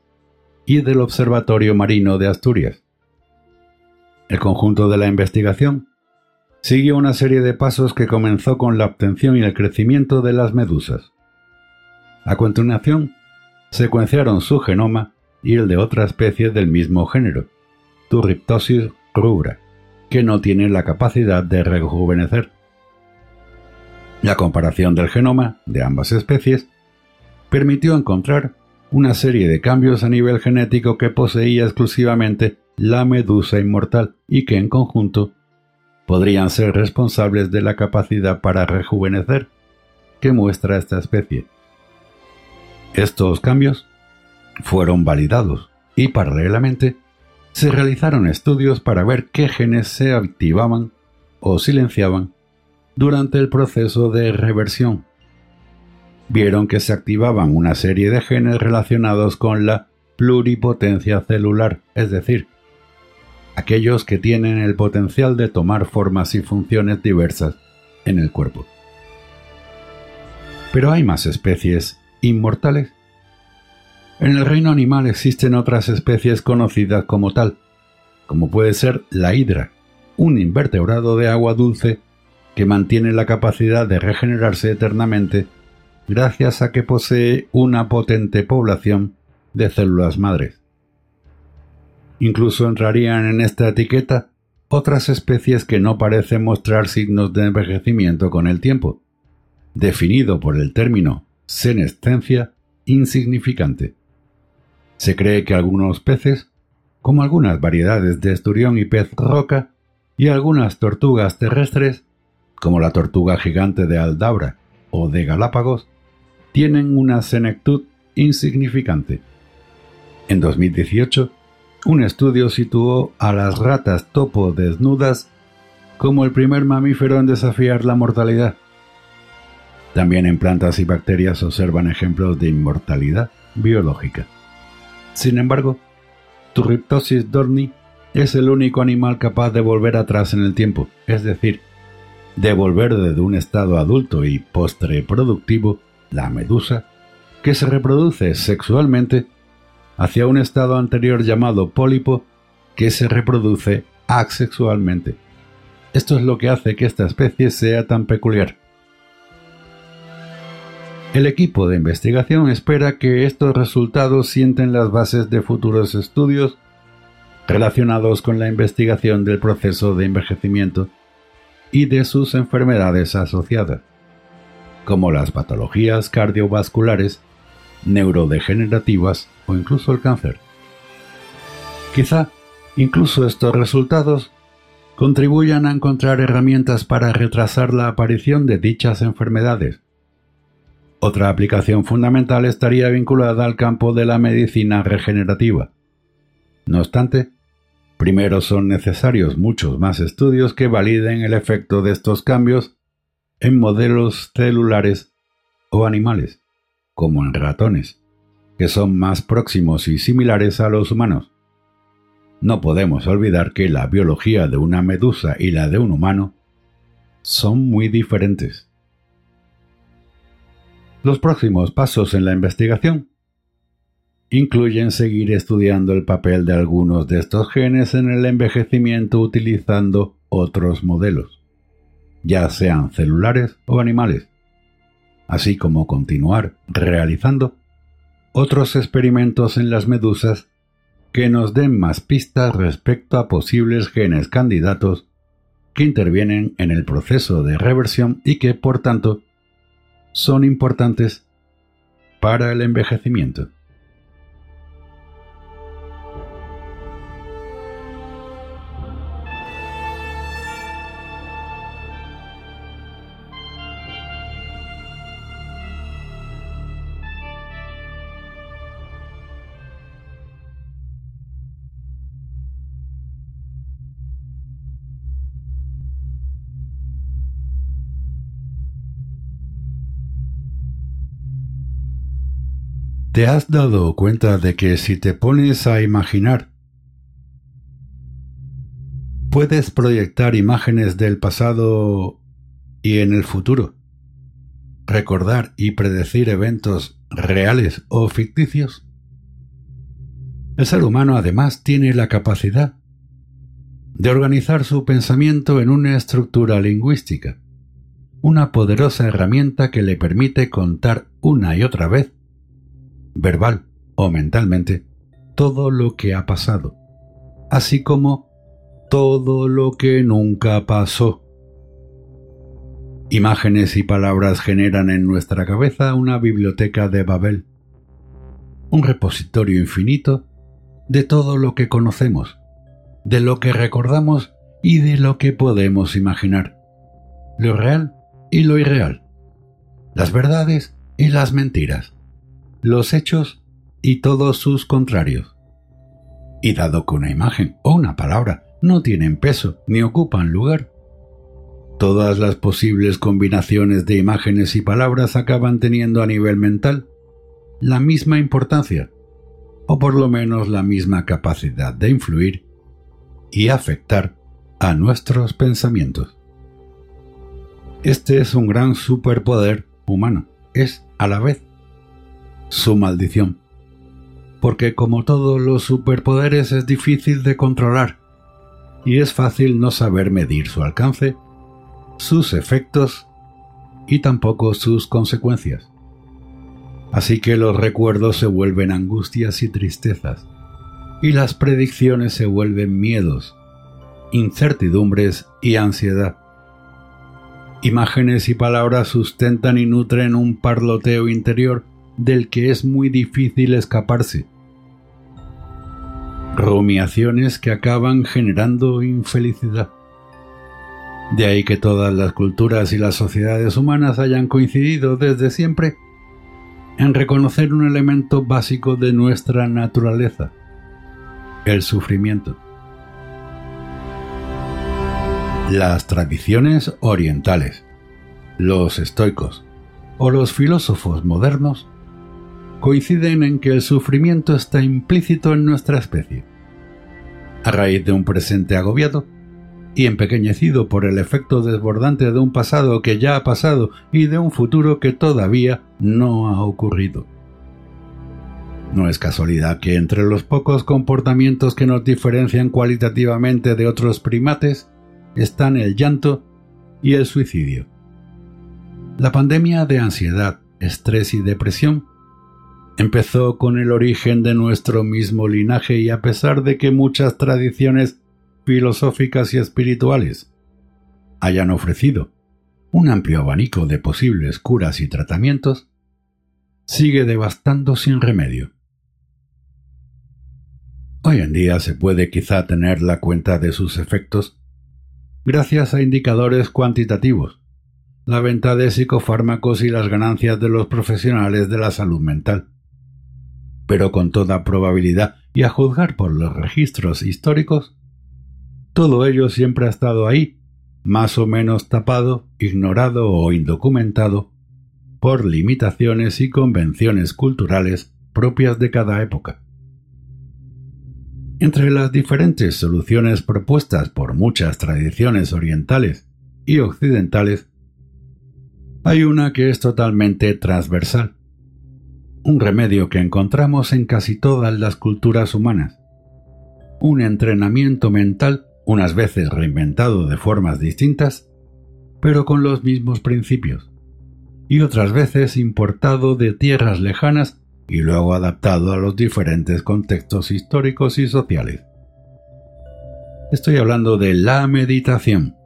y del Observatorio Marino de Asturias. El conjunto de la investigación siguió una serie de pasos que comenzó con la obtención y el crecimiento de las medusas. A continuación, secuenciaron su genoma y el de otra especie del mismo género, Turriptosis rubra, que no tiene la capacidad de rejuvenecer. La comparación del genoma de ambas especies permitió encontrar una serie de cambios a nivel genético que poseía exclusivamente la medusa inmortal y que en conjunto podrían ser responsables de la capacidad para rejuvenecer que muestra esta especie. Estos cambios fueron validados y paralelamente se realizaron estudios para ver qué genes se activaban o silenciaban durante el proceso de reversión. Vieron que se activaban una serie de genes relacionados con la pluripotencia celular, es decir, aquellos que tienen el potencial de tomar formas y funciones diversas en el cuerpo. Pero hay más especies inmortales en el reino animal existen otras especies conocidas como tal, como puede ser la hidra, un invertebrado de agua dulce que mantiene la capacidad de regenerarse eternamente gracias a que posee una potente población de células madres. Incluso entrarían en esta etiqueta otras especies que no parecen mostrar signos de envejecimiento con el tiempo, definido por el término senescencia insignificante. Se cree que algunos peces, como algunas variedades de esturión y pez roca, y algunas tortugas terrestres, como la tortuga gigante de Aldabra o de Galápagos, tienen una senectud insignificante. En 2018, un estudio situó a las ratas topo desnudas como el primer mamífero en desafiar la mortalidad. También en plantas y bacterias observan ejemplos de inmortalidad biológica. Sin embargo, Turriptosis dorni es el único animal capaz de volver atrás en el tiempo, es decir, de volver desde un estado adulto y postreproductivo, la medusa, que se reproduce sexualmente, hacia un estado anterior llamado pólipo, que se reproduce asexualmente. Esto es lo que hace que esta especie sea tan peculiar. El equipo de investigación espera que estos resultados sienten las bases de futuros estudios relacionados con la investigación del proceso de envejecimiento y de sus enfermedades asociadas, como las patologías cardiovasculares, neurodegenerativas o incluso el cáncer. Quizá incluso estos resultados contribuyan a encontrar herramientas para retrasar la aparición de dichas enfermedades otra aplicación fundamental estaría vinculada al campo de la medicina regenerativa. No obstante, primero son necesarios muchos más estudios que validen el efecto de estos cambios en modelos celulares o animales, como en ratones, que son más próximos y similares a los humanos. No podemos olvidar que la biología de una medusa y la de un humano son muy diferentes. Los próximos pasos en la investigación incluyen seguir estudiando el papel de algunos de estos genes en el envejecimiento utilizando otros modelos, ya sean celulares o animales, así como continuar realizando otros experimentos en las medusas que nos den más pistas respecto a posibles genes candidatos que intervienen en el proceso de reversión y que, por tanto, son importantes para el envejecimiento. ¿Te has dado cuenta de que si te pones a imaginar, puedes proyectar imágenes del pasado y en el futuro? ¿Recordar y predecir eventos reales o ficticios? El ser humano además tiene la capacidad de organizar su pensamiento en una estructura lingüística, una poderosa herramienta que le permite contar una y otra vez verbal o mentalmente, todo lo que ha pasado, así como todo lo que nunca pasó. Imágenes y palabras generan en nuestra cabeza una biblioteca de Babel, un repositorio infinito de todo lo que conocemos, de lo que recordamos y de lo que podemos imaginar, lo real y lo irreal, las verdades y las mentiras los hechos y todos sus contrarios. Y dado que una imagen o una palabra no tienen peso ni ocupan lugar, todas las posibles combinaciones de imágenes y palabras acaban teniendo a nivel mental la misma importancia, o por lo menos la misma capacidad de influir y afectar a nuestros pensamientos. Este es un gran superpoder humano, es a la vez su maldición. Porque como todos los superpoderes es difícil de controlar y es fácil no saber medir su alcance, sus efectos y tampoco sus consecuencias. Así que los recuerdos se vuelven angustias y tristezas, y las predicciones se vuelven miedos, incertidumbres y ansiedad. Imágenes y palabras sustentan y nutren un parloteo interior del que es muy difícil escaparse. Rumiaciones que acaban generando infelicidad. De ahí que todas las culturas y las sociedades humanas hayan coincidido desde siempre en reconocer un elemento básico de nuestra naturaleza, el sufrimiento. Las tradiciones orientales, los estoicos o los filósofos modernos coinciden en que el sufrimiento está implícito en nuestra especie. A raíz de un presente agobiado y empequeñecido por el efecto desbordante de un pasado que ya ha pasado y de un futuro que todavía no ha ocurrido. No es casualidad que entre los pocos comportamientos que nos diferencian cualitativamente de otros primates están el llanto y el suicidio. La pandemia de ansiedad, estrés y depresión empezó con el origen de nuestro mismo linaje y a pesar de que muchas tradiciones filosóficas y espirituales hayan ofrecido un amplio abanico de posibles curas y tratamientos, sigue devastando sin remedio. Hoy en día se puede quizá tener la cuenta de sus efectos gracias a indicadores cuantitativos, la venta de psicofármacos y las ganancias de los profesionales de la salud mental pero con toda probabilidad, y a juzgar por los registros históricos, todo ello siempre ha estado ahí, más o menos tapado, ignorado o indocumentado, por limitaciones y convenciones culturales propias de cada época. Entre las diferentes soluciones propuestas por muchas tradiciones orientales y occidentales, hay una que es totalmente transversal, un remedio que encontramos en casi todas las culturas humanas, un entrenamiento mental unas veces reinventado de formas distintas, pero con los mismos principios, y otras veces importado de tierras lejanas y luego adaptado a los diferentes contextos históricos y sociales. Estoy hablando de la meditación.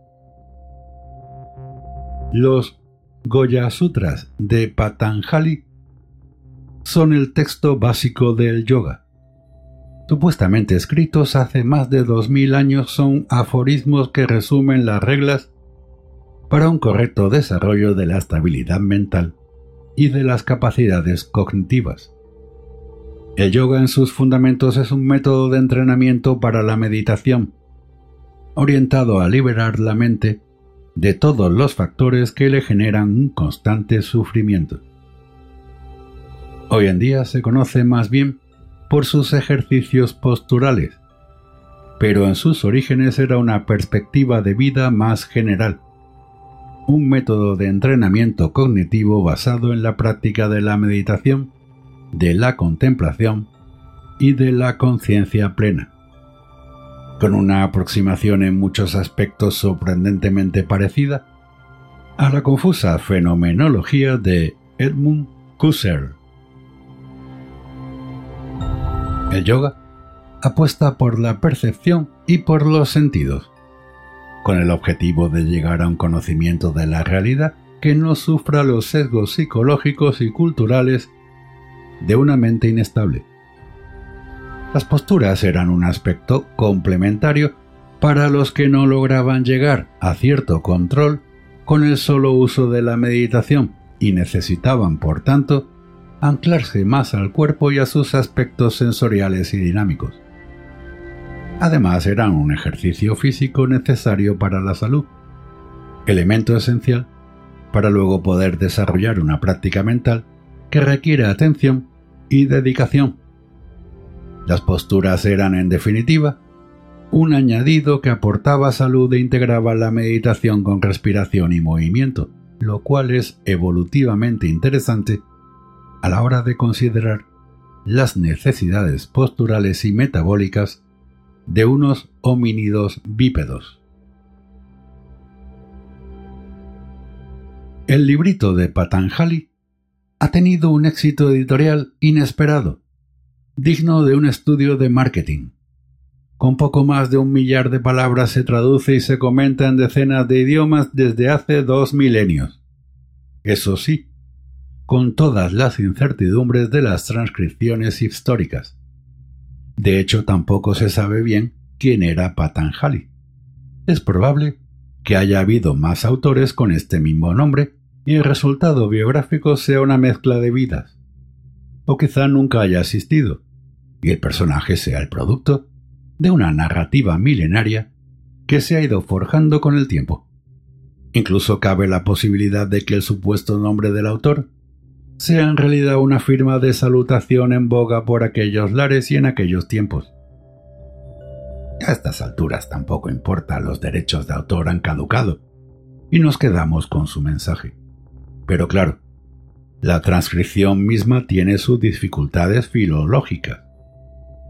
Los Goya Sutras de Patanjali son el texto básico del yoga. Supuestamente escritos hace más de dos mil años son aforismos que resumen las reglas para un correcto desarrollo de la estabilidad mental y de las capacidades cognitivas. El yoga en sus fundamentos es un método de entrenamiento para la meditación, orientado a liberar la mente de todos los factores que le generan un constante sufrimiento. Hoy en día se conoce más bien por sus ejercicios posturales, pero en sus orígenes era una perspectiva de vida más general, un método de entrenamiento cognitivo basado en la práctica de la meditación, de la contemplación y de la conciencia plena. Con una aproximación en muchos aspectos sorprendentemente parecida a la confusa fenomenología de Edmund Husserl. El yoga apuesta por la percepción y por los sentidos, con el objetivo de llegar a un conocimiento de la realidad que no sufra los sesgos psicológicos y culturales de una mente inestable. Las posturas eran un aspecto complementario para los que no lograban llegar a cierto control con el solo uso de la meditación y necesitaban, por tanto, anclarse más al cuerpo y a sus aspectos sensoriales y dinámicos. Además, eran un ejercicio físico necesario para la salud, elemento esencial para luego poder desarrollar una práctica mental que requiere atención y dedicación. Las posturas eran, en definitiva, un añadido que aportaba salud e integraba la meditación con respiración y movimiento, lo cual es evolutivamente interesante a la hora de considerar las necesidades posturales y metabólicas de unos homínidos bípedos. El librito de Patanjali ha tenido un éxito editorial inesperado, digno de un estudio de marketing. Con poco más de un millar de palabras se traduce y se comenta en decenas de idiomas desde hace dos milenios. Eso sí, con todas las incertidumbres de las transcripciones históricas. De hecho, tampoco se sabe bien quién era Patanjali. Es probable que haya habido más autores con este mismo nombre y el resultado biográfico sea una mezcla de vidas. O quizá nunca haya existido, y el personaje sea el producto de una narrativa milenaria que se ha ido forjando con el tiempo. Incluso cabe la posibilidad de que el supuesto nombre del autor sea en realidad una firma de salutación en boga por aquellos lares y en aquellos tiempos. A estas alturas tampoco importa, los derechos de autor han caducado y nos quedamos con su mensaje. Pero claro, la transcripción misma tiene sus dificultades filológicas.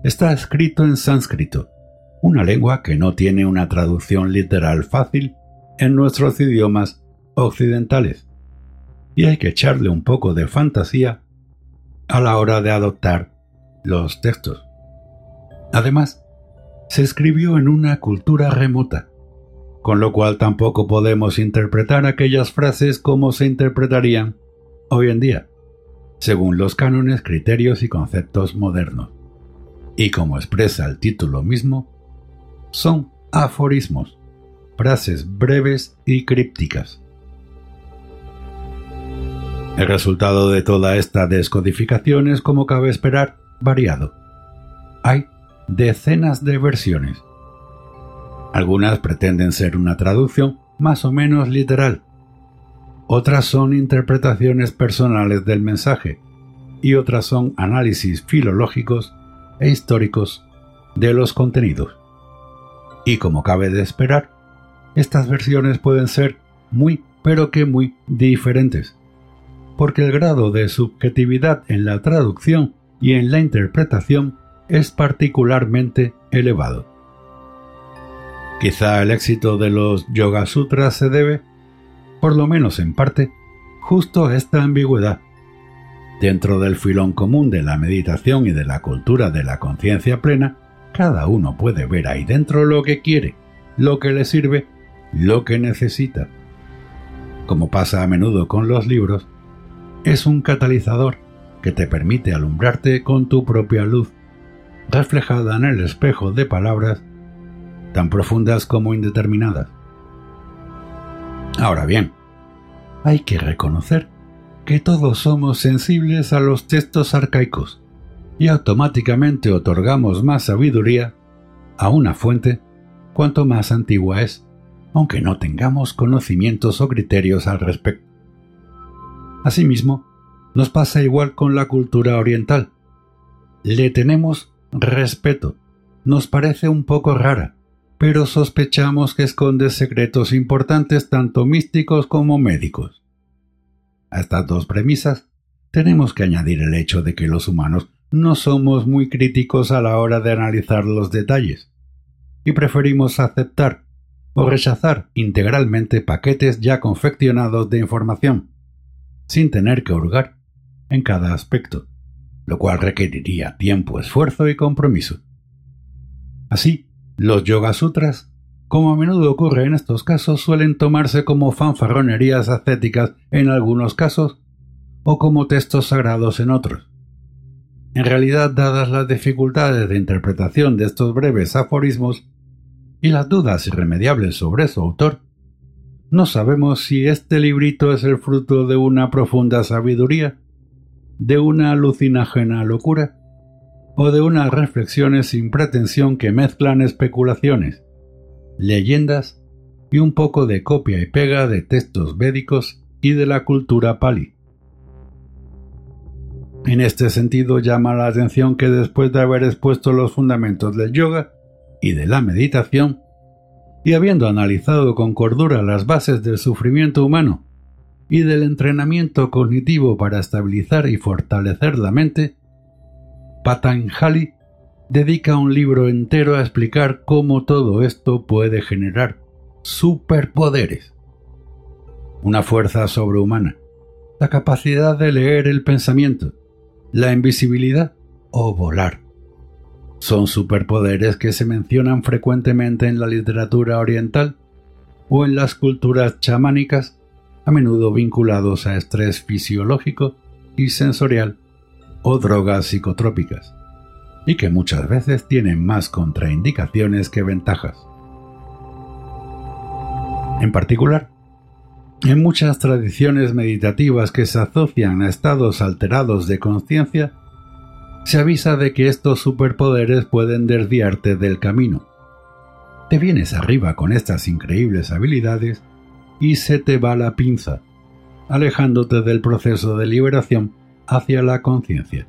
Está escrito en sánscrito, una lengua que no tiene una traducción literal fácil en nuestros idiomas occidentales y hay que echarle un poco de fantasía a la hora de adoptar los textos. Además, se escribió en una cultura remota, con lo cual tampoco podemos interpretar aquellas frases como se interpretarían hoy en día, según los cánones, criterios y conceptos modernos. Y como expresa el título mismo, son aforismos, frases breves y crípticas. El resultado de toda esta descodificación es, como cabe esperar, variado. Hay decenas de versiones. Algunas pretenden ser una traducción más o menos literal. Otras son interpretaciones personales del mensaje y otras son análisis filológicos e históricos de los contenidos. Y como cabe de esperar, estas versiones pueden ser muy, pero que muy diferentes porque el grado de subjetividad en la traducción y en la interpretación es particularmente elevado. Quizá el éxito de los Yoga Sutras se debe, por lo menos en parte, justo a esta ambigüedad. Dentro del filón común de la meditación y de la cultura de la conciencia plena, cada uno puede ver ahí dentro lo que quiere, lo que le sirve, lo que necesita. Como pasa a menudo con los libros, es un catalizador que te permite alumbrarte con tu propia luz, reflejada en el espejo de palabras tan profundas como indeterminadas. Ahora bien, hay que reconocer que todos somos sensibles a los textos arcaicos y automáticamente otorgamos más sabiduría a una fuente cuanto más antigua es, aunque no tengamos conocimientos o criterios al respecto. Asimismo, Nos pasa igual con la cultura oriental. Le tenemos respeto. Nos parece un poco rara, pero sospechamos que esconde secretos importantes tanto místicos como médicos. A estas dos premisas tenemos que añadir el hecho de que los humanos no somos muy críticos a la hora de analizar los detalles y preferimos aceptar o rechazar integralmente paquetes ya confeccionados de información, sin tener que hurgar en cada aspecto, lo cual requeriría tiempo, esfuerzo y compromiso. Así, los Yoga Sutras, como a menudo ocurre en estos casos, suelen tomarse como fanfarronerías ascéticas en algunos casos o como textos sagrados en otros. En realidad, dadas las dificultades de interpretación de estos breves aforismos y las dudas irremediables sobre su autor, no sabemos si este librito es el fruto de una profunda sabiduría, de una alucinógena locura, o de unas reflexiones sin pretensión que mezclan especulaciones, leyendas y un poco de copia y pega de textos védicos y de la cultura pali. En este sentido llama la atención que después de haber expuesto los fundamentos del yoga y de la meditación, y habiendo analizado con cordura las bases del sufrimiento humano y del entrenamiento cognitivo para estabilizar y fortalecer la mente, Patanjali dedica un libro entero a explicar cómo todo esto puede generar superpoderes. Una fuerza sobrehumana, la capacidad de leer el pensamiento, la invisibilidad o volar. Son superpoderes que se mencionan frecuentemente en la literatura oriental o en las culturas chamánicas, a menudo vinculados a estrés fisiológico y sensorial o drogas psicotrópicas, y que muchas veces tienen más contraindicaciones que ventajas. En particular, en muchas tradiciones meditativas que se asocian a estados alterados de conciencia, se avisa de que estos superpoderes pueden desviarte del camino. Te vienes arriba con estas increíbles habilidades y se te va la pinza, alejándote del proceso de liberación hacia la conciencia.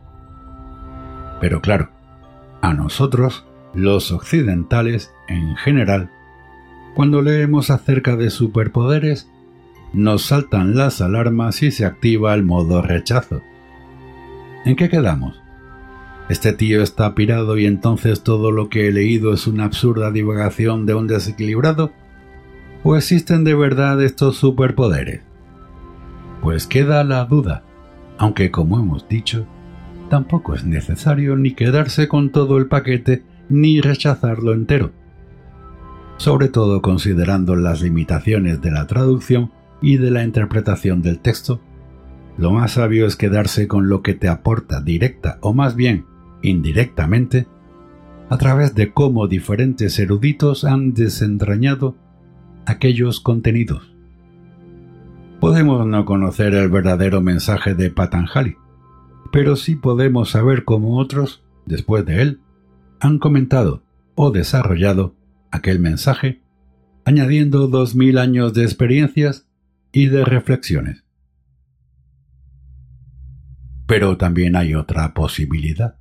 Pero claro, a nosotros, los occidentales en general, cuando leemos acerca de superpoderes, nos saltan las alarmas y se activa el modo rechazo. ¿En qué quedamos? Este tío está pirado y entonces todo lo que he leído es una absurda divagación de un desequilibrado? ¿O existen de verdad estos superpoderes? Pues queda la duda, aunque como hemos dicho, tampoco es necesario ni quedarse con todo el paquete ni rechazarlo entero, sobre todo considerando las limitaciones de la traducción y de la interpretación del texto, lo más sabio es quedarse con lo que te aporta directa o más bien indirectamente a través de cómo diferentes eruditos han desentrañado aquellos contenidos. Podemos no conocer el verdadero mensaje de Patanjali, pero sí podemos saber cómo otros, después de él, han comentado o desarrollado aquel mensaje, añadiendo dos mil años de experiencias y de reflexiones. Pero también hay otra posibilidad.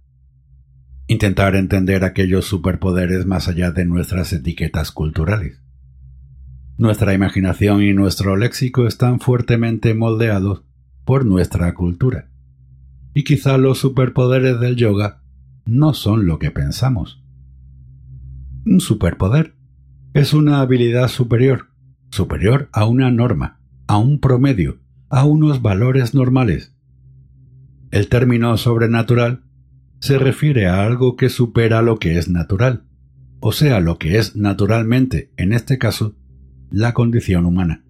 Intentar entender aquellos superpoderes más allá de nuestras etiquetas culturales. Nuestra imaginación y nuestro léxico están fuertemente moldeados por nuestra cultura. Y quizá los superpoderes del yoga no son lo que pensamos. Un superpoder es una habilidad superior, superior a una norma, a un promedio, a unos valores normales. El término sobrenatural se refiere a algo que supera lo que es natural, o sea, lo que es naturalmente, en este caso, la condición humana.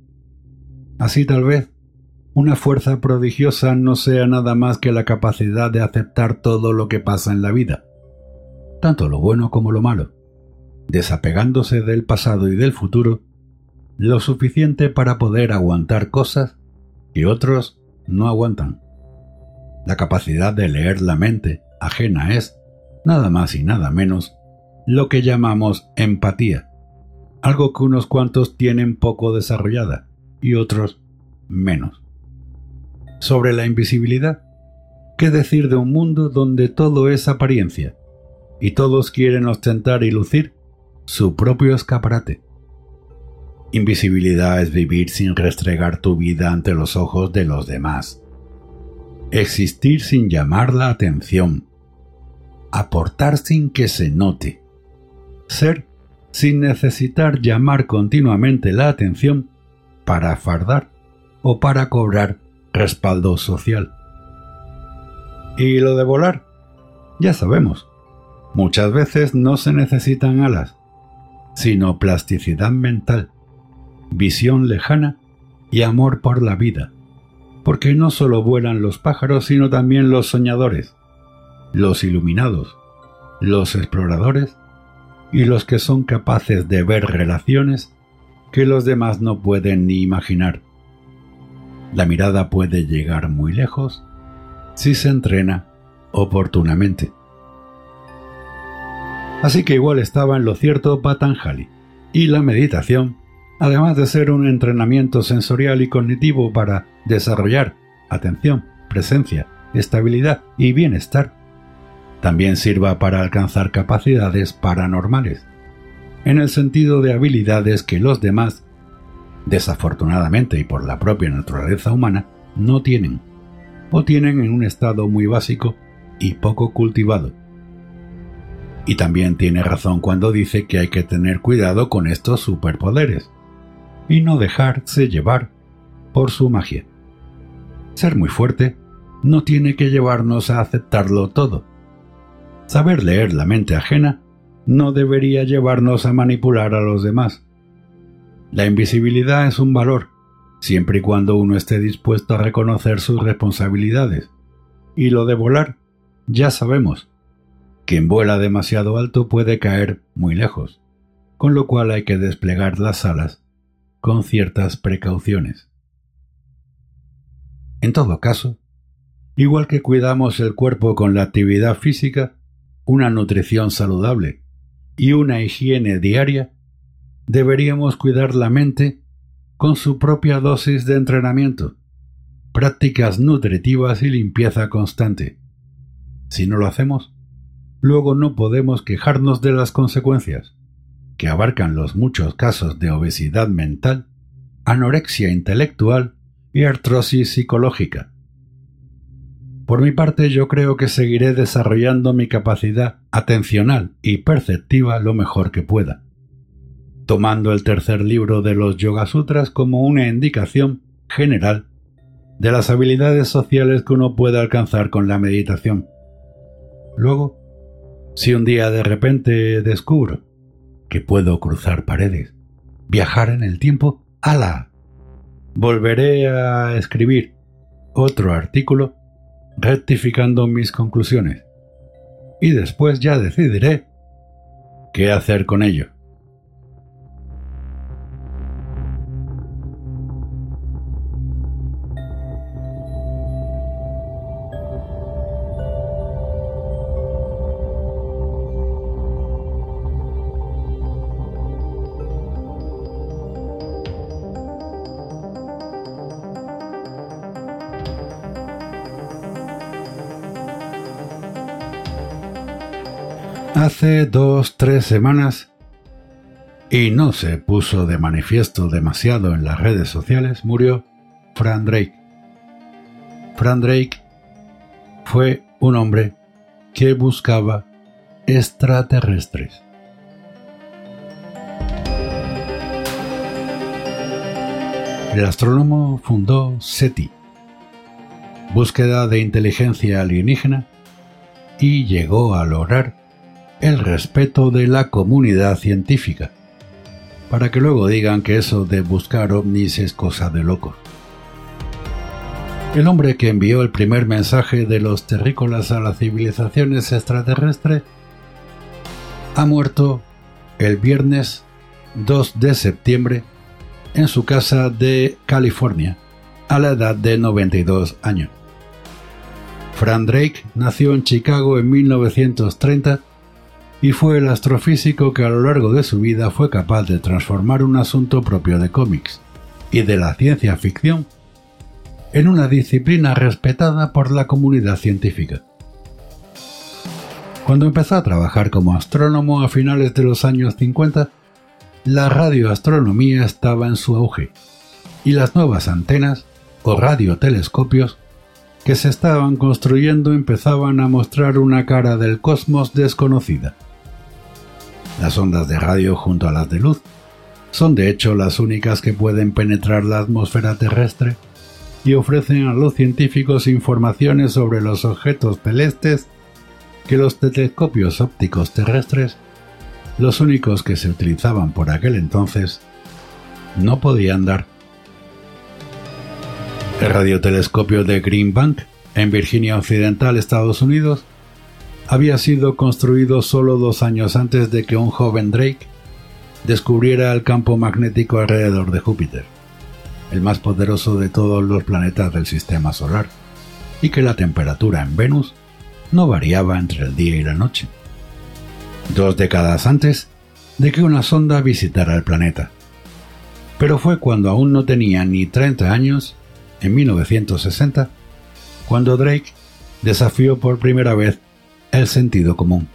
Así tal vez, una fuerza prodigiosa no sea nada más que la capacidad de aceptar todo lo que pasa en la vida, tanto lo bueno como lo malo, desapegándose del pasado y del futuro lo suficiente para poder aguantar cosas que otros no aguantan. La capacidad de leer la mente ajena es, nada más y nada menos, lo que llamamos empatía, algo que unos cuantos tienen poco desarrollada y otros menos. Sobre la invisibilidad, ¿Qué decir de un mundo donde todo es apariencia y todos quieren ostentar y lucir su propio escaparate? Invisibilidad es vivir sin restregar tu vida ante los ojos de los demás. Existir sin llamar la atención. Aportar sin que se note. Ser sin necesitar llamar continuamente la atención para fardar o para cobrar respaldo social. Y lo de volar, ya sabemos, muchas veces no se necesitan alas, sino plasticidad mental, visión lejana y amor por la vida, porque no solo vuelan los pájaros, sino también los soñadores, los iluminados, los exploradores y los que son capaces de ver relaciones que los demás no pueden ni imaginar. La mirada puede llegar muy lejos si se entrena oportunamente. Así que igual estaba en lo cierto Patanjali, y la meditación, además de ser un entrenamiento sensorial y cognitivo para desarrollar atención, presencia, estabilidad y bienestar, también sirva para alcanzar capacidades paranormales, en el sentido de habilidades que los demás, desafortunadamente y por la propia naturaleza humana, no tienen, o tienen en un estado muy básico y poco cultivado. Y también tiene razón cuando dice que hay que tener cuidado con estos superpoderes, y no dejarse llevar por su magia. Ser muy fuerte no tiene que llevarnos a aceptarlo todo. Saber leer la mente ajena no debería llevarnos a manipular a los demás. La invisibilidad es un valor, siempre y cuando uno esté dispuesto a reconocer sus responsabilidades. Y lo de volar, ya sabemos. Quien vuela demasiado alto puede caer muy lejos, con lo cual hay que desplegar las alas con ciertas precauciones. En todo caso, igual que cuidamos el cuerpo con la actividad física, una nutrición saludable y una higiene diaria, deberíamos cuidar la mente con su propia dosis de entrenamiento, prácticas nutritivas y limpieza constante. Si no lo hacemos, luego no podemos quejarnos de las consecuencias, que abarcan los muchos casos de obesidad mental, anorexia intelectual y artrosis psicológica. Por mi parte, yo creo que seguiré desarrollando mi capacidad atencional y perceptiva lo mejor que pueda, tomando el tercer libro de los Yoga Sutras como una indicación general de las habilidades sociales que uno puede alcanzar con la meditación. Luego, si un día de repente descubro que puedo cruzar paredes, viajar en el tiempo, ¡ala! Volveré a escribir otro artículo rectificando mis conclusiones. Y después ya decidiré qué hacer con ello. Hace dos, tres semanas, y no se puso de manifiesto demasiado en las redes sociales, murió Fran Drake. Fran Drake fue un hombre que buscaba extraterrestres. El astrónomo fundó SETI, búsqueda de inteligencia alienígena, y llegó a lograr el respeto de la comunidad científica, para que luego digan que eso de buscar ovnis es cosa de locos. El hombre que envió el primer mensaje de los terrícolas a las civilizaciones extraterrestres ha muerto el viernes 2 de septiembre en su casa de California, a la edad de 92 años. Fran Drake nació en Chicago en 1930 y fue el astrofísico que a lo largo de su vida fue capaz de transformar un asunto propio de cómics y de la ciencia ficción en una disciplina respetada por la comunidad científica. Cuando empezó a trabajar como astrónomo a finales de los años 50, la radioastronomía estaba en su auge y las nuevas antenas o radiotelescopios que se estaban construyendo empezaban a mostrar una cara del cosmos desconocida. Las ondas de radio junto a las de luz son de hecho las únicas que pueden penetrar la atmósfera terrestre y ofrecen a los científicos informaciones sobre los objetos celestes que los telescopios ópticos terrestres, los únicos que se utilizaban por aquel entonces, no podían dar. El radiotelescopio de Green Bank, en Virginia Occidental, Estados Unidos, había sido construido solo dos años antes de que un joven Drake descubriera el campo magnético alrededor de Júpiter, el más poderoso de todos los planetas del sistema solar, y que la temperatura en Venus no variaba entre el día y la noche. Dos décadas antes de que una sonda visitara el planeta. Pero fue cuando aún no tenía ni 30 años, en 1960, cuando Drake desafió por primera vez el sentido común.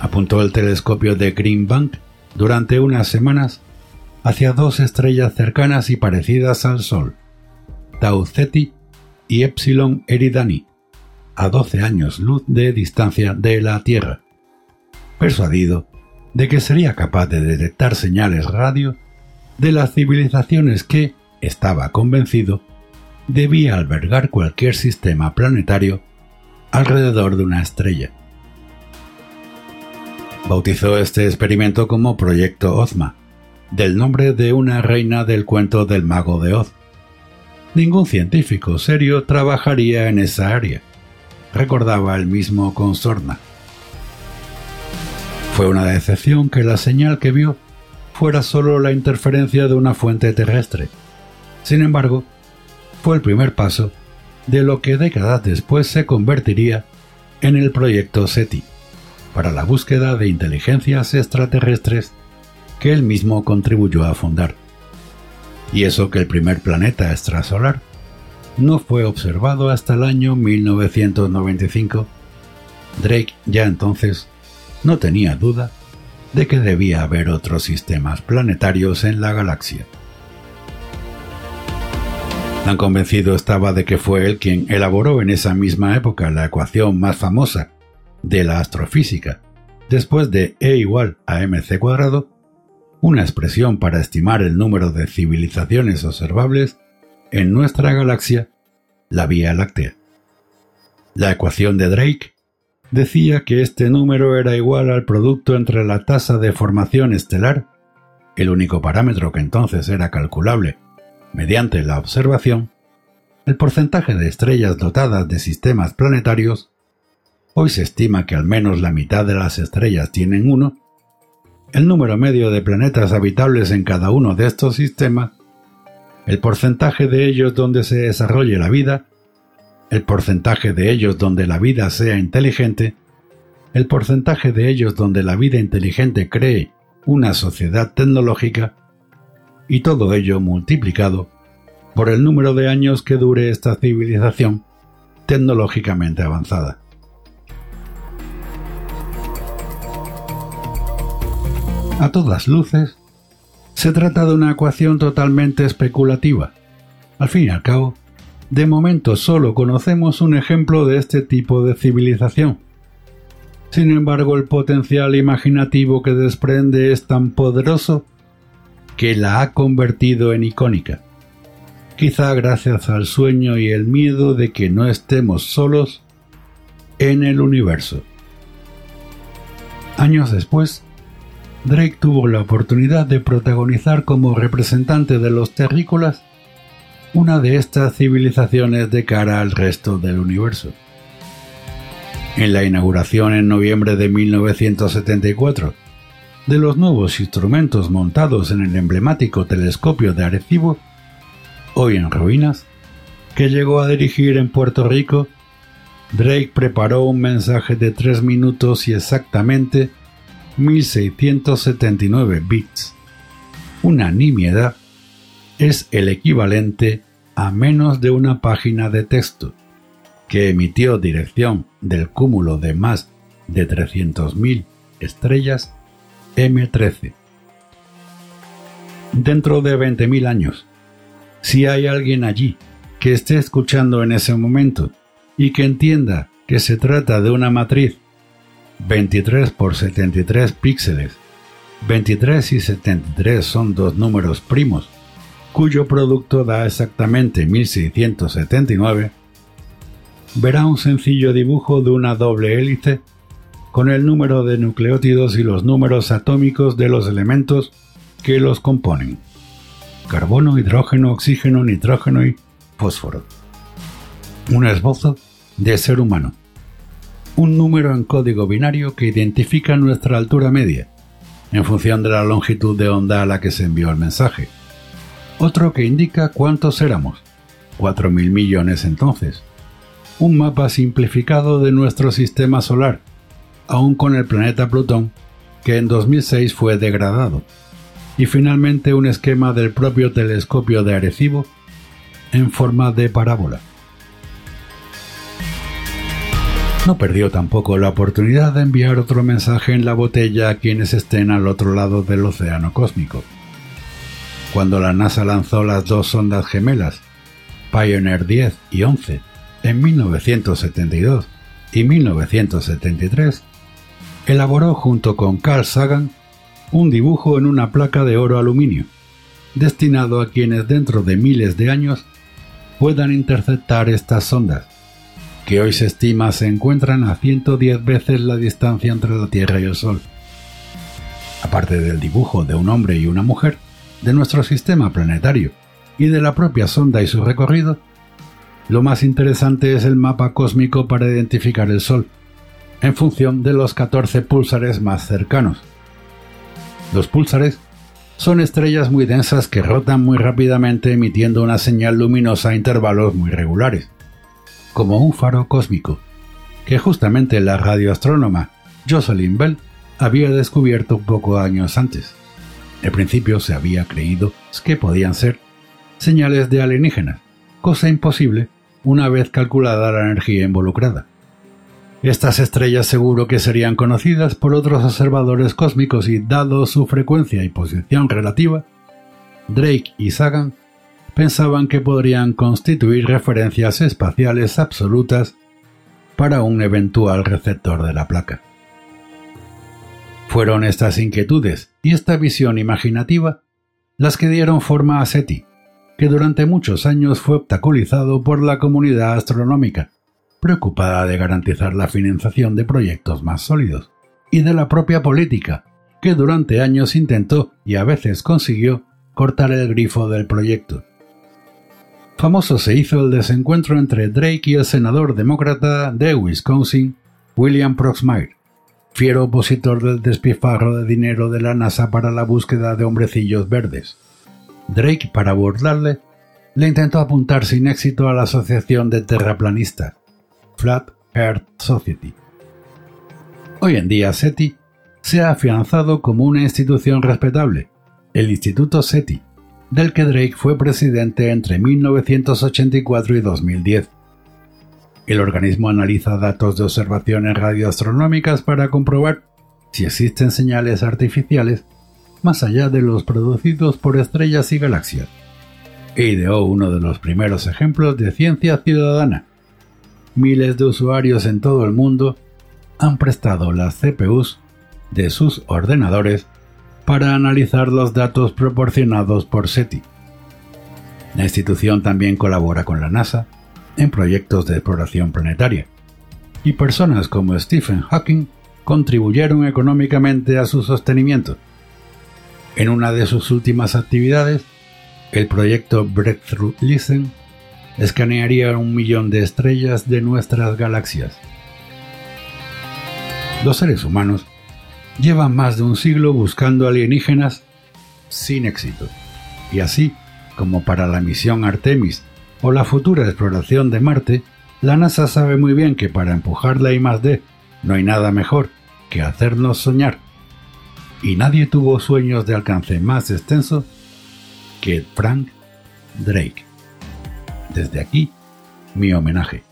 Apuntó el telescopio de Green Bank durante unas semanas hacia dos estrellas cercanas y parecidas al Sol, Tau Ceti y Epsilon Eridani, a 12 años luz de distancia de la Tierra, persuadido de que sería capaz de detectar señales radio de las civilizaciones que, estaba convencido, debía albergar cualquier sistema planetario alrededor de una estrella. Bautizó este experimento como Proyecto Ozma, del nombre de una reina del cuento del mago de Oz. Ningún científico serio trabajaría en esa área recordaba el mismo con sorna. Fue una decepción que la señal que vio fuera solo la interferencia de una fuente terrestre. Sin embargo, fue el primer paso de lo que décadas después se convertiría en el proyecto SETI, para la búsqueda de inteligencias extraterrestres que él mismo contribuyó a fundar. Y eso que el primer planeta extrasolar no fue observado hasta el año 1995. Drake ya entonces no tenía duda de que debía haber otros sistemas planetarios en la galaxia. Tan convencido estaba de que fue él quien elaboró en esa misma época la ecuación más famosa de la astrofísica, después de E igual a mc cuadrado, una expresión para estimar el número de civilizaciones observables en nuestra galaxia la Vía Láctea. La ecuación de Drake decía que este número era igual al producto entre la tasa de formación estelar, el único parámetro que entonces era calculable mediante la observación, el porcentaje de estrellas dotadas de sistemas planetarios, hoy se estima que al menos la mitad de las estrellas tienen uno, el número medio de planetas habitables en cada uno de estos sistemas el porcentaje de ellos donde se desarrolle la vida, el porcentaje de ellos donde la vida sea inteligente, el porcentaje de ellos donde la vida inteligente cree una sociedad tecnológica, y todo ello multiplicado por el número de años que dure esta civilización tecnológicamente avanzada. A todas luces, se trata de una ecuación totalmente especulativa. Al fin y al cabo, de momento solo conocemos un ejemplo de este tipo de civilización. Sin embargo, el potencial imaginativo que desprende es tan poderoso que la ha convertido en icónica. Quizá gracias al sueño y el miedo de que no estemos solos en el universo. Años después, Drake tuvo la oportunidad de protagonizar como representante de los terrícolas una de estas civilizaciones de cara al resto del universo. En la inauguración en noviembre de 1974 de los nuevos instrumentos montados en el emblemático telescopio de Arecibo, hoy en ruinas, que llegó a dirigir en Puerto Rico, Drake preparó un mensaje de tres minutos y exactamente 1679 bits. Una nimiedad es el equivalente a menos de una página de texto, que emitió dirección del cúmulo de más de 300.000 estrellas M13. Dentro de 20.000 años, si hay alguien allí que esté escuchando en ese momento y que entienda que se trata de una matriz 23 por 73 píxeles, 23 y 73 son dos números primos, cuyo producto da exactamente 1679, verá un sencillo dibujo de una doble hélice con el número de nucleótidos y los números atómicos de los elementos que los componen. Carbono, hidrógeno, oxígeno, nitrógeno y fósforo. Un esbozo de ser humano. Un número en código binario que identifica nuestra altura media, en función de la longitud de onda a la que se envió el mensaje. Otro que indica cuántos éramos. 4.000 millones entonces. Un mapa simplificado de nuestro sistema solar, aún con el planeta Plutón, que en 2006 fue degradado. Y finalmente un esquema del propio telescopio de Arecibo en forma de parábola. No perdió tampoco la oportunidad de enviar otro mensaje en la botella a quienes estén al otro lado del océano cósmico. Cuando la NASA lanzó las dos sondas gemelas, Pioneer 10 y 11, en 1972 y 1973, elaboró junto con Carl Sagan un dibujo en una placa de oro aluminio, destinado a quienes dentro de miles de años puedan interceptar estas sondas, que hoy se estima se encuentran a 110 veces la distancia entre la Tierra y el Sol. Aparte del dibujo de un hombre y una mujer, de nuestro sistema planetario y de la propia sonda y su recorrido, lo más interesante es el mapa cósmico para identificar el Sol, en función de los 14 púlsares más cercanos. Los púlsares son estrellas muy densas que rotan muy rápidamente emitiendo una señal luminosa a intervalos muy regulares, como un faro cósmico, que justamente la radioastrónoma Jocelyn Bell había descubierto pocos años antes. Al principio se había creído que podían ser señales de alienígenas, cosa imposible una vez calculada la energía involucrada. Estas estrellas seguro que serían conocidas por otros observadores cósmicos y dado su frecuencia y posición relativa, Drake y Sagan pensaban que podrían constituir referencias espaciales absolutas para un eventual receptor de la placa. Fueron estas inquietudes y esta visión imaginativa las que dieron forma a SETI, que durante muchos años fue obstaculizado por la comunidad astronómica, preocupada de garantizar la financiación de proyectos más sólidos, y de la propia política, que durante años intentó y a veces consiguió cortar el grifo del proyecto. Famoso se hizo el desencuentro entre Drake y el senador demócrata de Wisconsin, William Proxmire, fiero opositor del despilfarro de dinero de la NASA para la búsqueda de hombrecillos verdes. Drake, para burlarle, le intentó apuntar sin éxito a la asociación de terraplanistas, Flat Earth Society. Hoy en día SETI se ha afianzado como una institución respetable, el Instituto SETI, del que Drake fue presidente entre 1984 y 2010. El organismo analiza datos de observaciones radioastronómicas para comprobar si existen señales artificiales más allá de los producidos por estrellas y galaxias. E ideó uno de los primeros ejemplos de ciencia ciudadana. Miles de usuarios en todo el mundo han prestado las CPUs de sus ordenadores para analizar los datos proporcionados por SETI. La institución también colabora con la NASA en proyectos de exploración planetaria, y personas como Stephen Hawking contribuyeron económicamente a su sostenimiento. En una de sus últimas actividades, el proyecto Breakthrough Listen escanearía un millón de estrellas de nuestras galaxias. Los seres humanos llevan más de un siglo buscando alienígenas sin éxito. Y así, como para la misión Artemis o la futura exploración de Marte, la NASA sabe muy bien que para empujar la I+D no hay nada mejor que hacernos soñar. Y nadie tuvo sueños de alcance más extenso que Frank Drake. Desde aquí, mi homenaje.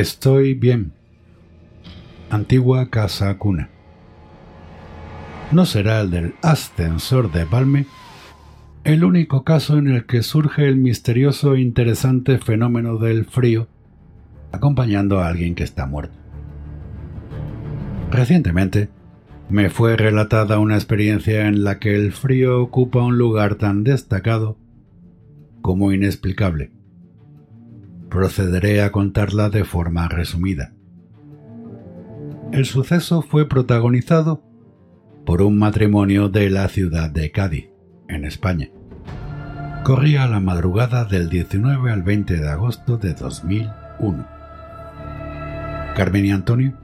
Estoy bien. Antigua casa cuna. No será el del ascensor de Palme el único caso en el que surge el misterioso e interesante fenómeno del frío acompañando a alguien que está muerto. Recientemente me fue relatada una experiencia en la que el frío ocupa un lugar tan destacado como inexplicable procederé a contarla de forma resumida. El suceso fue protagonizado por un matrimonio de la ciudad de Cádiz, en España. Corría la madrugada del 19 al 20 de agosto de 2001. Carmen y Antonio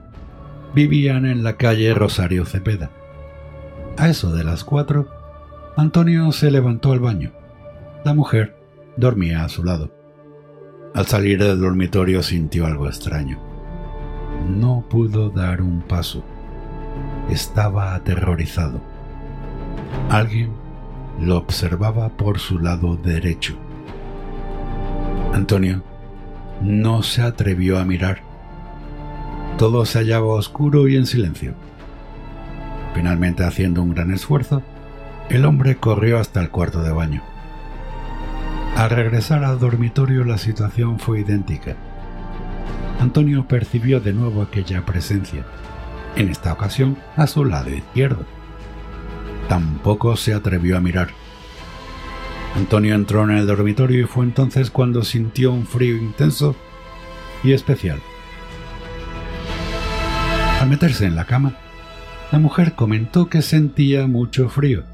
vivían en la calle Rosario Cepeda. A eso de las cuatro, Antonio se levantó al baño. La mujer dormía a su lado. Al salir del dormitorio sintió algo extraño. No pudo dar un paso. Estaba aterrorizado. Alguien lo observaba por su lado derecho. Antonio no se atrevió a mirar. Todo se hallaba oscuro y en silencio. Finalmente, haciendo un gran esfuerzo, el hombre corrió hasta el cuarto de baño. Al regresar al dormitorio la situación fue idéntica. Antonio percibió de nuevo aquella presencia, en esta ocasión a su lado izquierdo. Tampoco se atrevió a mirar. Antonio entró en el dormitorio y fue entonces cuando sintió un frío intenso y especial. Al meterse en la cama, la mujer comentó que sentía mucho frío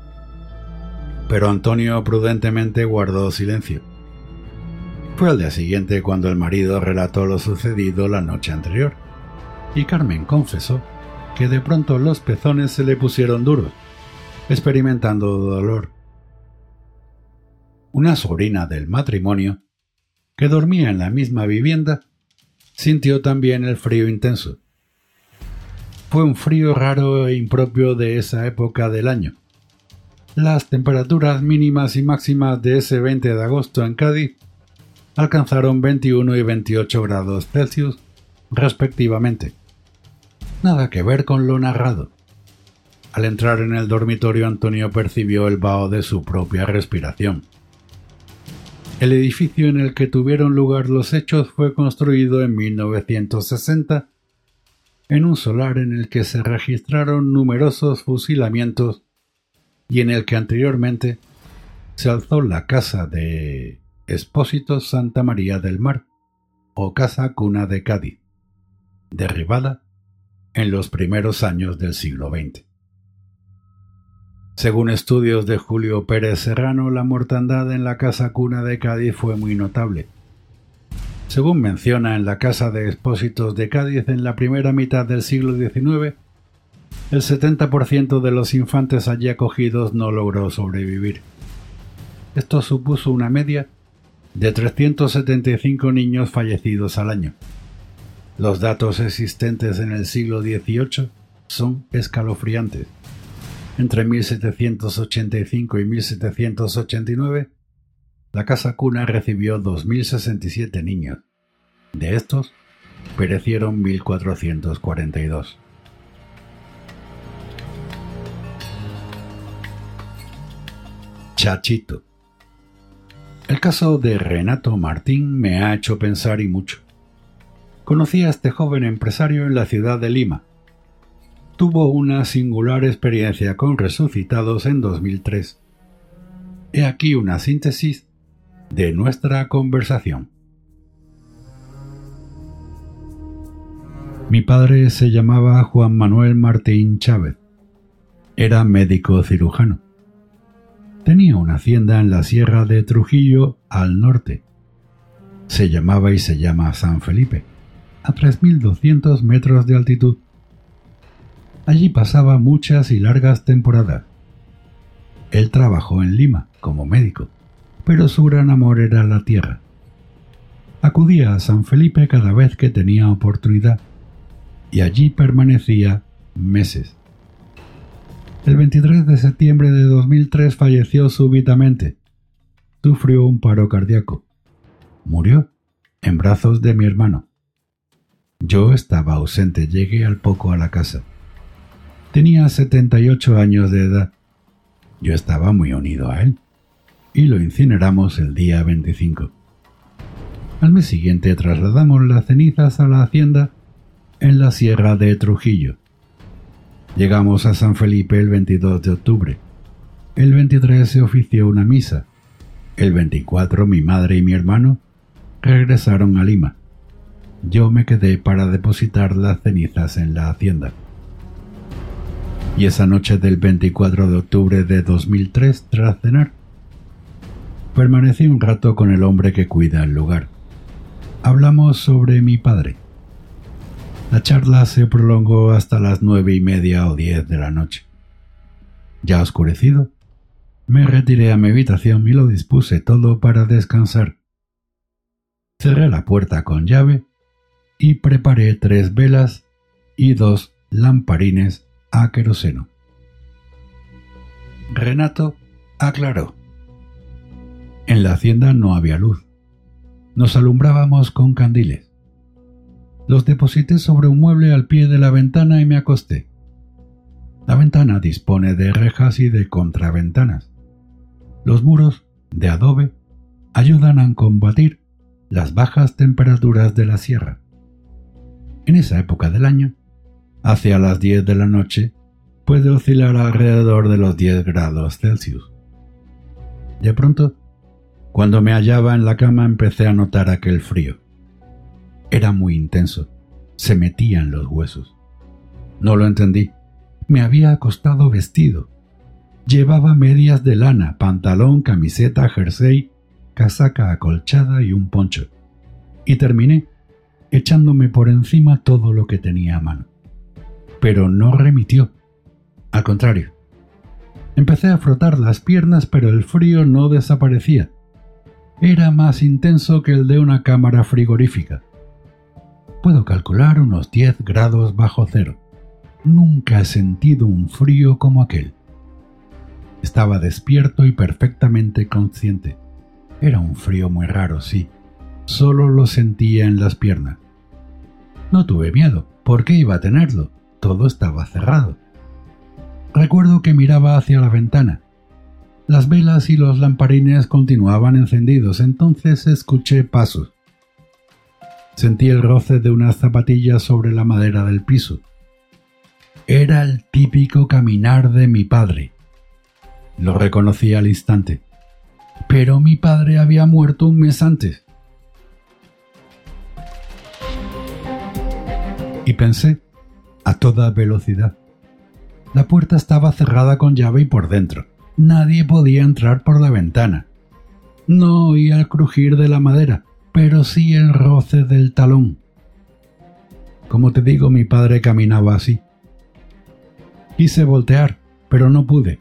pero Antonio prudentemente guardó silencio. Fue al día siguiente cuando el marido relató lo sucedido la noche anterior, y Carmen confesó que de pronto los pezones se le pusieron duros, experimentando dolor. Una sobrina del matrimonio, que dormía en la misma vivienda, sintió también el frío intenso. Fue un frío raro e impropio de esa época del año las temperaturas mínimas y máximas de ese 20 de agosto en Cádiz alcanzaron 21 y 28 grados Celsius respectivamente. Nada que ver con lo narrado. Al entrar en el dormitorio Antonio percibió el vaho de su propia respiración. El edificio en el que tuvieron lugar los hechos fue construido en 1960 en un solar en el que se registraron numerosos fusilamientos y en el que anteriormente se alzó la casa de Expósito Santa María del Mar, o Casa Cuna de Cádiz, derribada en los primeros años del siglo XX. Según estudios de Julio Pérez Serrano, la mortandad en la Casa Cuna de Cádiz fue muy notable. Según menciona en la Casa de Expósitos de Cádiz en la primera mitad del siglo XIX, el 70% de los infantes allí acogidos no logró sobrevivir. Esto supuso una media de 375 niños fallecidos al año. Los datos existentes en el siglo XVIII son escalofriantes. Entre 1785 y 1789, la casa cuna recibió 2.067 niños. De estos, perecieron 1.442. Chachito. El caso de Renato Martín me ha hecho pensar y mucho. Conocí a este joven empresario en la ciudad de Lima. Tuvo una singular experiencia con resucitados en 2003. He aquí una síntesis de nuestra conversación. Mi padre se llamaba Juan Manuel Martín Chávez. Era médico cirujano tenía una hacienda en la sierra de Trujillo al norte. Se llamaba y se llama San Felipe, a 3.200 metros de altitud. Allí pasaba muchas y largas temporadas. Él trabajó en Lima como médico, pero su gran amor era la tierra. Acudía a San Felipe cada vez que tenía oportunidad y allí permanecía meses. El 23 de septiembre de 2003 falleció súbitamente. Sufrió un paro cardíaco. Murió en brazos de mi hermano. Yo estaba ausente, llegué al poco a la casa. Tenía 78 años de edad. Yo estaba muy unido a él y lo incineramos el día 25. Al mes siguiente trasladamos las cenizas a la hacienda en la sierra de Trujillo. Llegamos a San Felipe el 22 de octubre. El 23 se ofició una misa. El 24 mi madre y mi hermano regresaron a Lima. Yo me quedé para depositar las cenizas en la hacienda. Y esa noche del 24 de octubre de 2003, tras cenar, permanecí un rato con el hombre que cuida el lugar. Hablamos sobre mi padre. La charla se prolongó hasta las nueve y media o diez de la noche. Ya oscurecido, me retiré a mi habitación y lo dispuse todo para descansar. Cerré la puerta con llave y preparé tres velas y dos lamparines a queroseno. Renato aclaró. En la hacienda no había luz. Nos alumbrábamos con candiles. Los deposité sobre un mueble al pie de la ventana y me acosté. La ventana dispone de rejas y de contraventanas. Los muros, de adobe, ayudan a combatir las bajas temperaturas de la sierra. En esa época del año, hacia las 10 de la noche, puede oscilar alrededor de los 10 grados Celsius. De pronto, cuando me hallaba en la cama empecé a notar aquel frío. Era muy intenso, se metía en los huesos. No lo entendí. Me había acostado vestido. Llevaba medias de lana, pantalón, camiseta, jersey, casaca acolchada y un poncho. Y terminé echándome por encima todo lo que tenía a mano. Pero no remitió. Al contrario. Empecé a frotar las piernas, pero el frío no desaparecía. Era más intenso que el de una cámara frigorífica. Puedo calcular unos 10 grados bajo cero. Nunca he sentido un frío como aquel. Estaba despierto y perfectamente consciente. Era un frío muy raro, sí. Solo lo sentía en las piernas. No tuve miedo. ¿Por qué iba a tenerlo? Todo estaba cerrado. Recuerdo que miraba hacia la ventana. Las velas y los lamparines continuaban encendidos, entonces escuché pasos. Sentí el roce de unas zapatillas sobre la madera del piso. Era el típico caminar de mi padre. Lo reconocí al instante. Pero mi padre había muerto un mes antes. Y pensé, a toda velocidad. La puerta estaba cerrada con llave y por dentro. Nadie podía entrar por la ventana. No oía el crujir de la madera, pero sí el roce del talón. Como te digo, mi padre caminaba así. Quise voltear, pero no pude.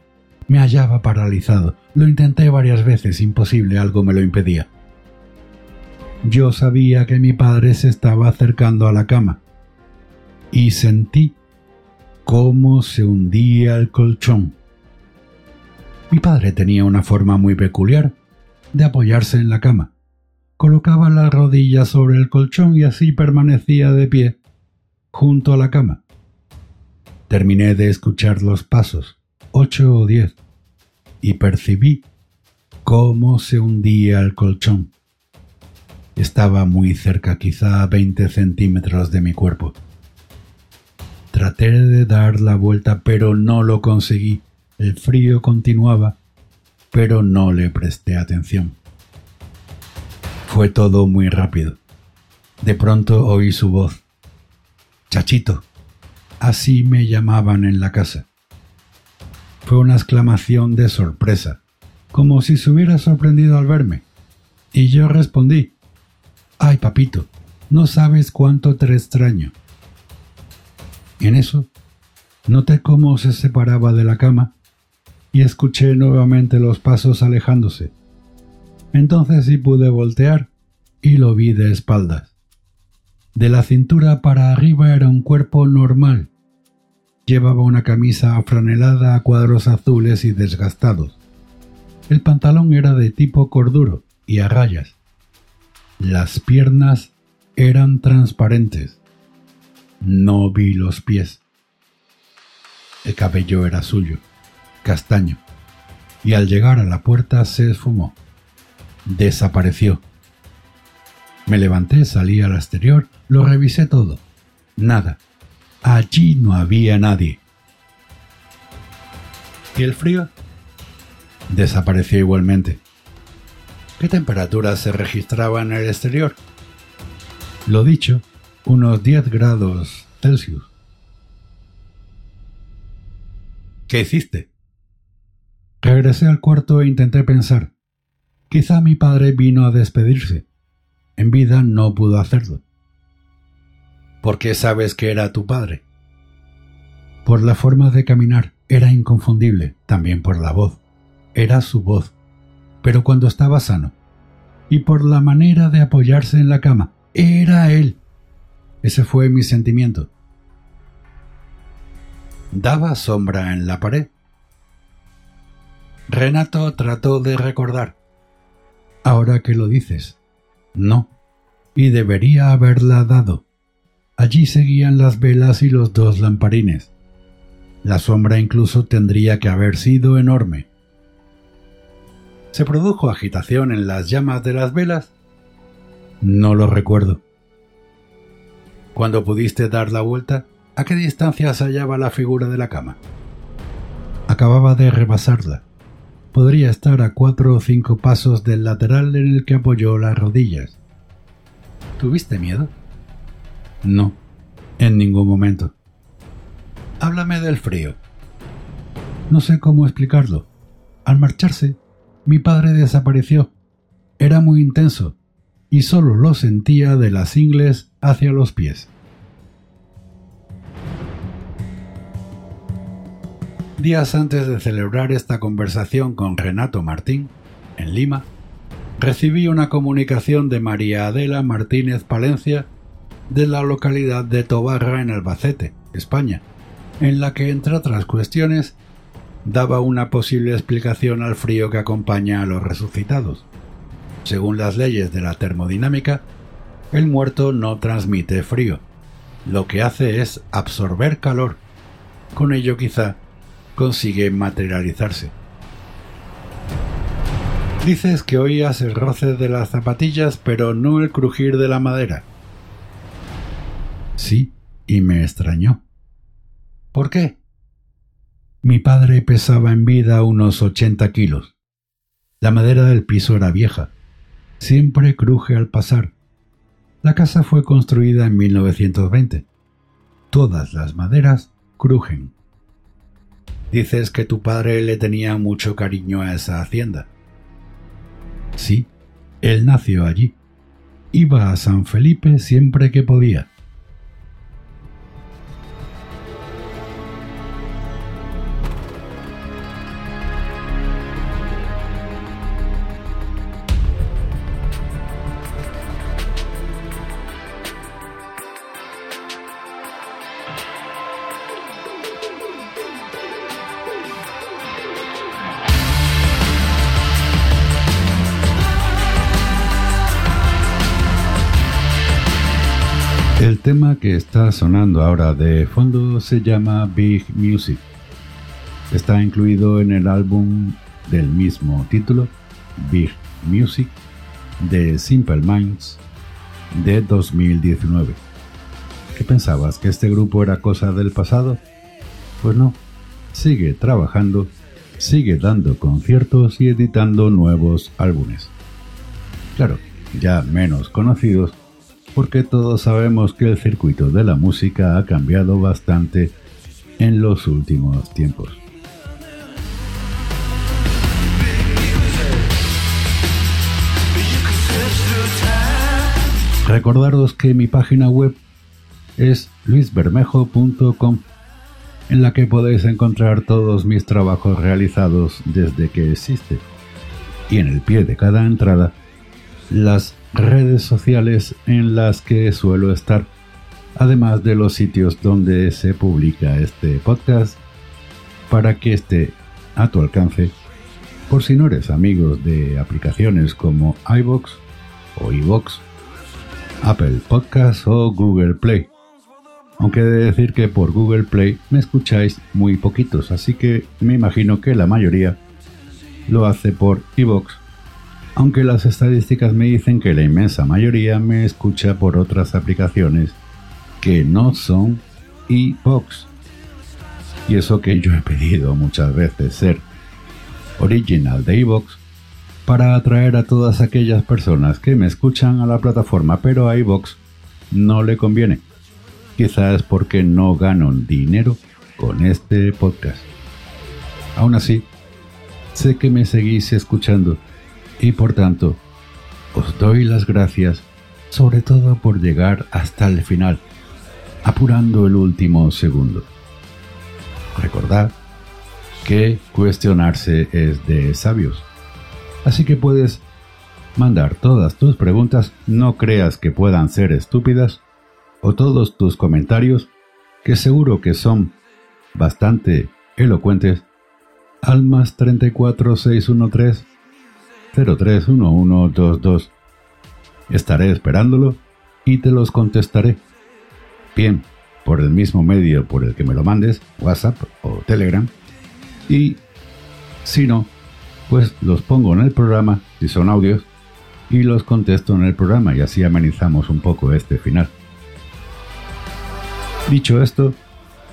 Me hallaba paralizado. Lo intenté varias veces, imposible, algo me lo impedía. Yo sabía que mi padre se estaba acercando a la cama y sentí cómo se hundía el colchón. Mi padre tenía una forma muy peculiar de apoyarse en la cama. Colocaba las rodillas sobre el colchón y así permanecía de pie, junto a la cama. Terminé de escuchar los pasos, ocho o diez, y percibí cómo se hundía el colchón. Estaba muy cerca, quizá a veinte centímetros de mi cuerpo. Traté de dar la vuelta, pero no lo conseguí. El frío continuaba, pero no le presté atención. Fue todo muy rápido. De pronto oí su voz. Chachito. Así me llamaban en la casa. Fue una exclamación de sorpresa, como si se hubiera sorprendido al verme. Y yo respondí, Ay, papito, no sabes cuánto te extraño. En eso, noté cómo se separaba de la cama y escuché nuevamente los pasos alejándose. Entonces sí pude voltear y lo vi de espaldas. De la cintura para arriba era un cuerpo normal. Llevaba una camisa afranelada a cuadros azules y desgastados. El pantalón era de tipo corduro y a rayas. Las piernas eran transparentes. No vi los pies. El cabello era suyo, castaño, y al llegar a la puerta se esfumó. Desapareció. Me levanté, salí al exterior, lo revisé todo. Nada. Allí no había nadie. ¿Y el frío? Desapareció igualmente. ¿Qué temperatura se registraba en el exterior? Lo dicho, unos 10 grados Celsius. ¿Qué hiciste? Regresé al cuarto e intenté pensar. Quizá mi padre vino a despedirse. En vida no pudo hacerlo. ¿Por qué sabes que era tu padre? Por la forma de caminar, era inconfundible, también por la voz. Era su voz, pero cuando estaba sano. Y por la manera de apoyarse en la cama, era él. Ese fue mi sentimiento. Daba sombra en la pared. Renato trató de recordar. Ahora que lo dices, no, y debería haberla dado. Allí seguían las velas y los dos lamparines. La sombra incluso tendría que haber sido enorme. ¿Se produjo agitación en las llamas de las velas? No lo recuerdo. Cuando pudiste dar la vuelta, ¿a qué distancia se hallaba la figura de la cama? Acababa de rebasarla. Podría estar a cuatro o cinco pasos del lateral en el que apoyó las rodillas. ¿Tuviste miedo? No, en ningún momento. Háblame del frío. No sé cómo explicarlo. Al marcharse, mi padre desapareció. Era muy intenso y solo lo sentía de las ingles hacia los pies. Días antes de celebrar esta conversación con Renato Martín, en Lima, recibí una comunicación de María Adela Martínez Palencia de la localidad de Tobarra en Albacete, España, en la que, entre otras cuestiones, daba una posible explicación al frío que acompaña a los resucitados. Según las leyes de la termodinámica, el muerto no transmite frío, lo que hace es absorber calor. Con ello quizá consigue materializarse. Dices que oías el roce de las zapatillas, pero no el crujir de la madera. Sí, y me extrañó. ¿Por qué? Mi padre pesaba en vida unos ochenta kilos. La madera del piso era vieja. Siempre cruje al pasar. La casa fue construida en 1920. Todas las maderas crujen. Dices que tu padre le tenía mucho cariño a esa hacienda. Sí, él nació allí. Iba a San Felipe siempre que podía. Que está sonando ahora de fondo se llama Big Music. Está incluido en el álbum del mismo título, Big Music, de Simple Minds, de 2019. ¿Qué pensabas? ¿Que este grupo era cosa del pasado? Pues no, sigue trabajando, sigue dando conciertos y editando nuevos álbumes. Claro, ya menos conocidos, porque todos sabemos que el circuito de la música ha cambiado bastante en los últimos tiempos. Recordaros que mi página web es luisbermejo.com en la que podéis encontrar todos mis trabajos realizados desde que existe. Y en el pie de cada entrada, las redes sociales en las que suelo estar, además de los sitios donde se publica este podcast, para que esté a tu alcance, por si no eres amigos de aplicaciones como iBox o iBox, Apple Podcast o Google Play. Aunque he de decir que por Google Play me escucháis muy poquitos, así que me imagino que la mayoría lo hace por iVoox, aunque las estadísticas me dicen que la inmensa mayoría me escucha por otras aplicaciones que no son iVoox. Y eso que yo he pedido muchas veces ser original de iVoox para atraer a todas aquellas personas que me escuchan a la plataforma, pero a iVoox no le conviene quizás porque no gano dinero con este podcast. Aún así, sé que me seguís escuchando y por tanto, os doy las gracias sobre todo por llegar hasta el final, apurando el último segundo. Recordad que cuestionarse es de sabios, así que puedes mandar todas tus preguntas, no creas que puedan ser estúpidas, o todos tus comentarios, que seguro que son bastante elocuentes, al más 34613 031122. Estaré esperándolo y te los contestaré. Bien, por el mismo medio por el que me lo mandes, WhatsApp o Telegram. Y si no, pues los pongo en el programa, si son audios, y los contesto en el programa y así amenizamos un poco este final. Dicho esto,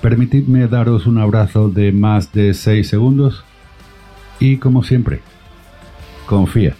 permitidme daros un abrazo de más de 6 segundos y como siempre, confía.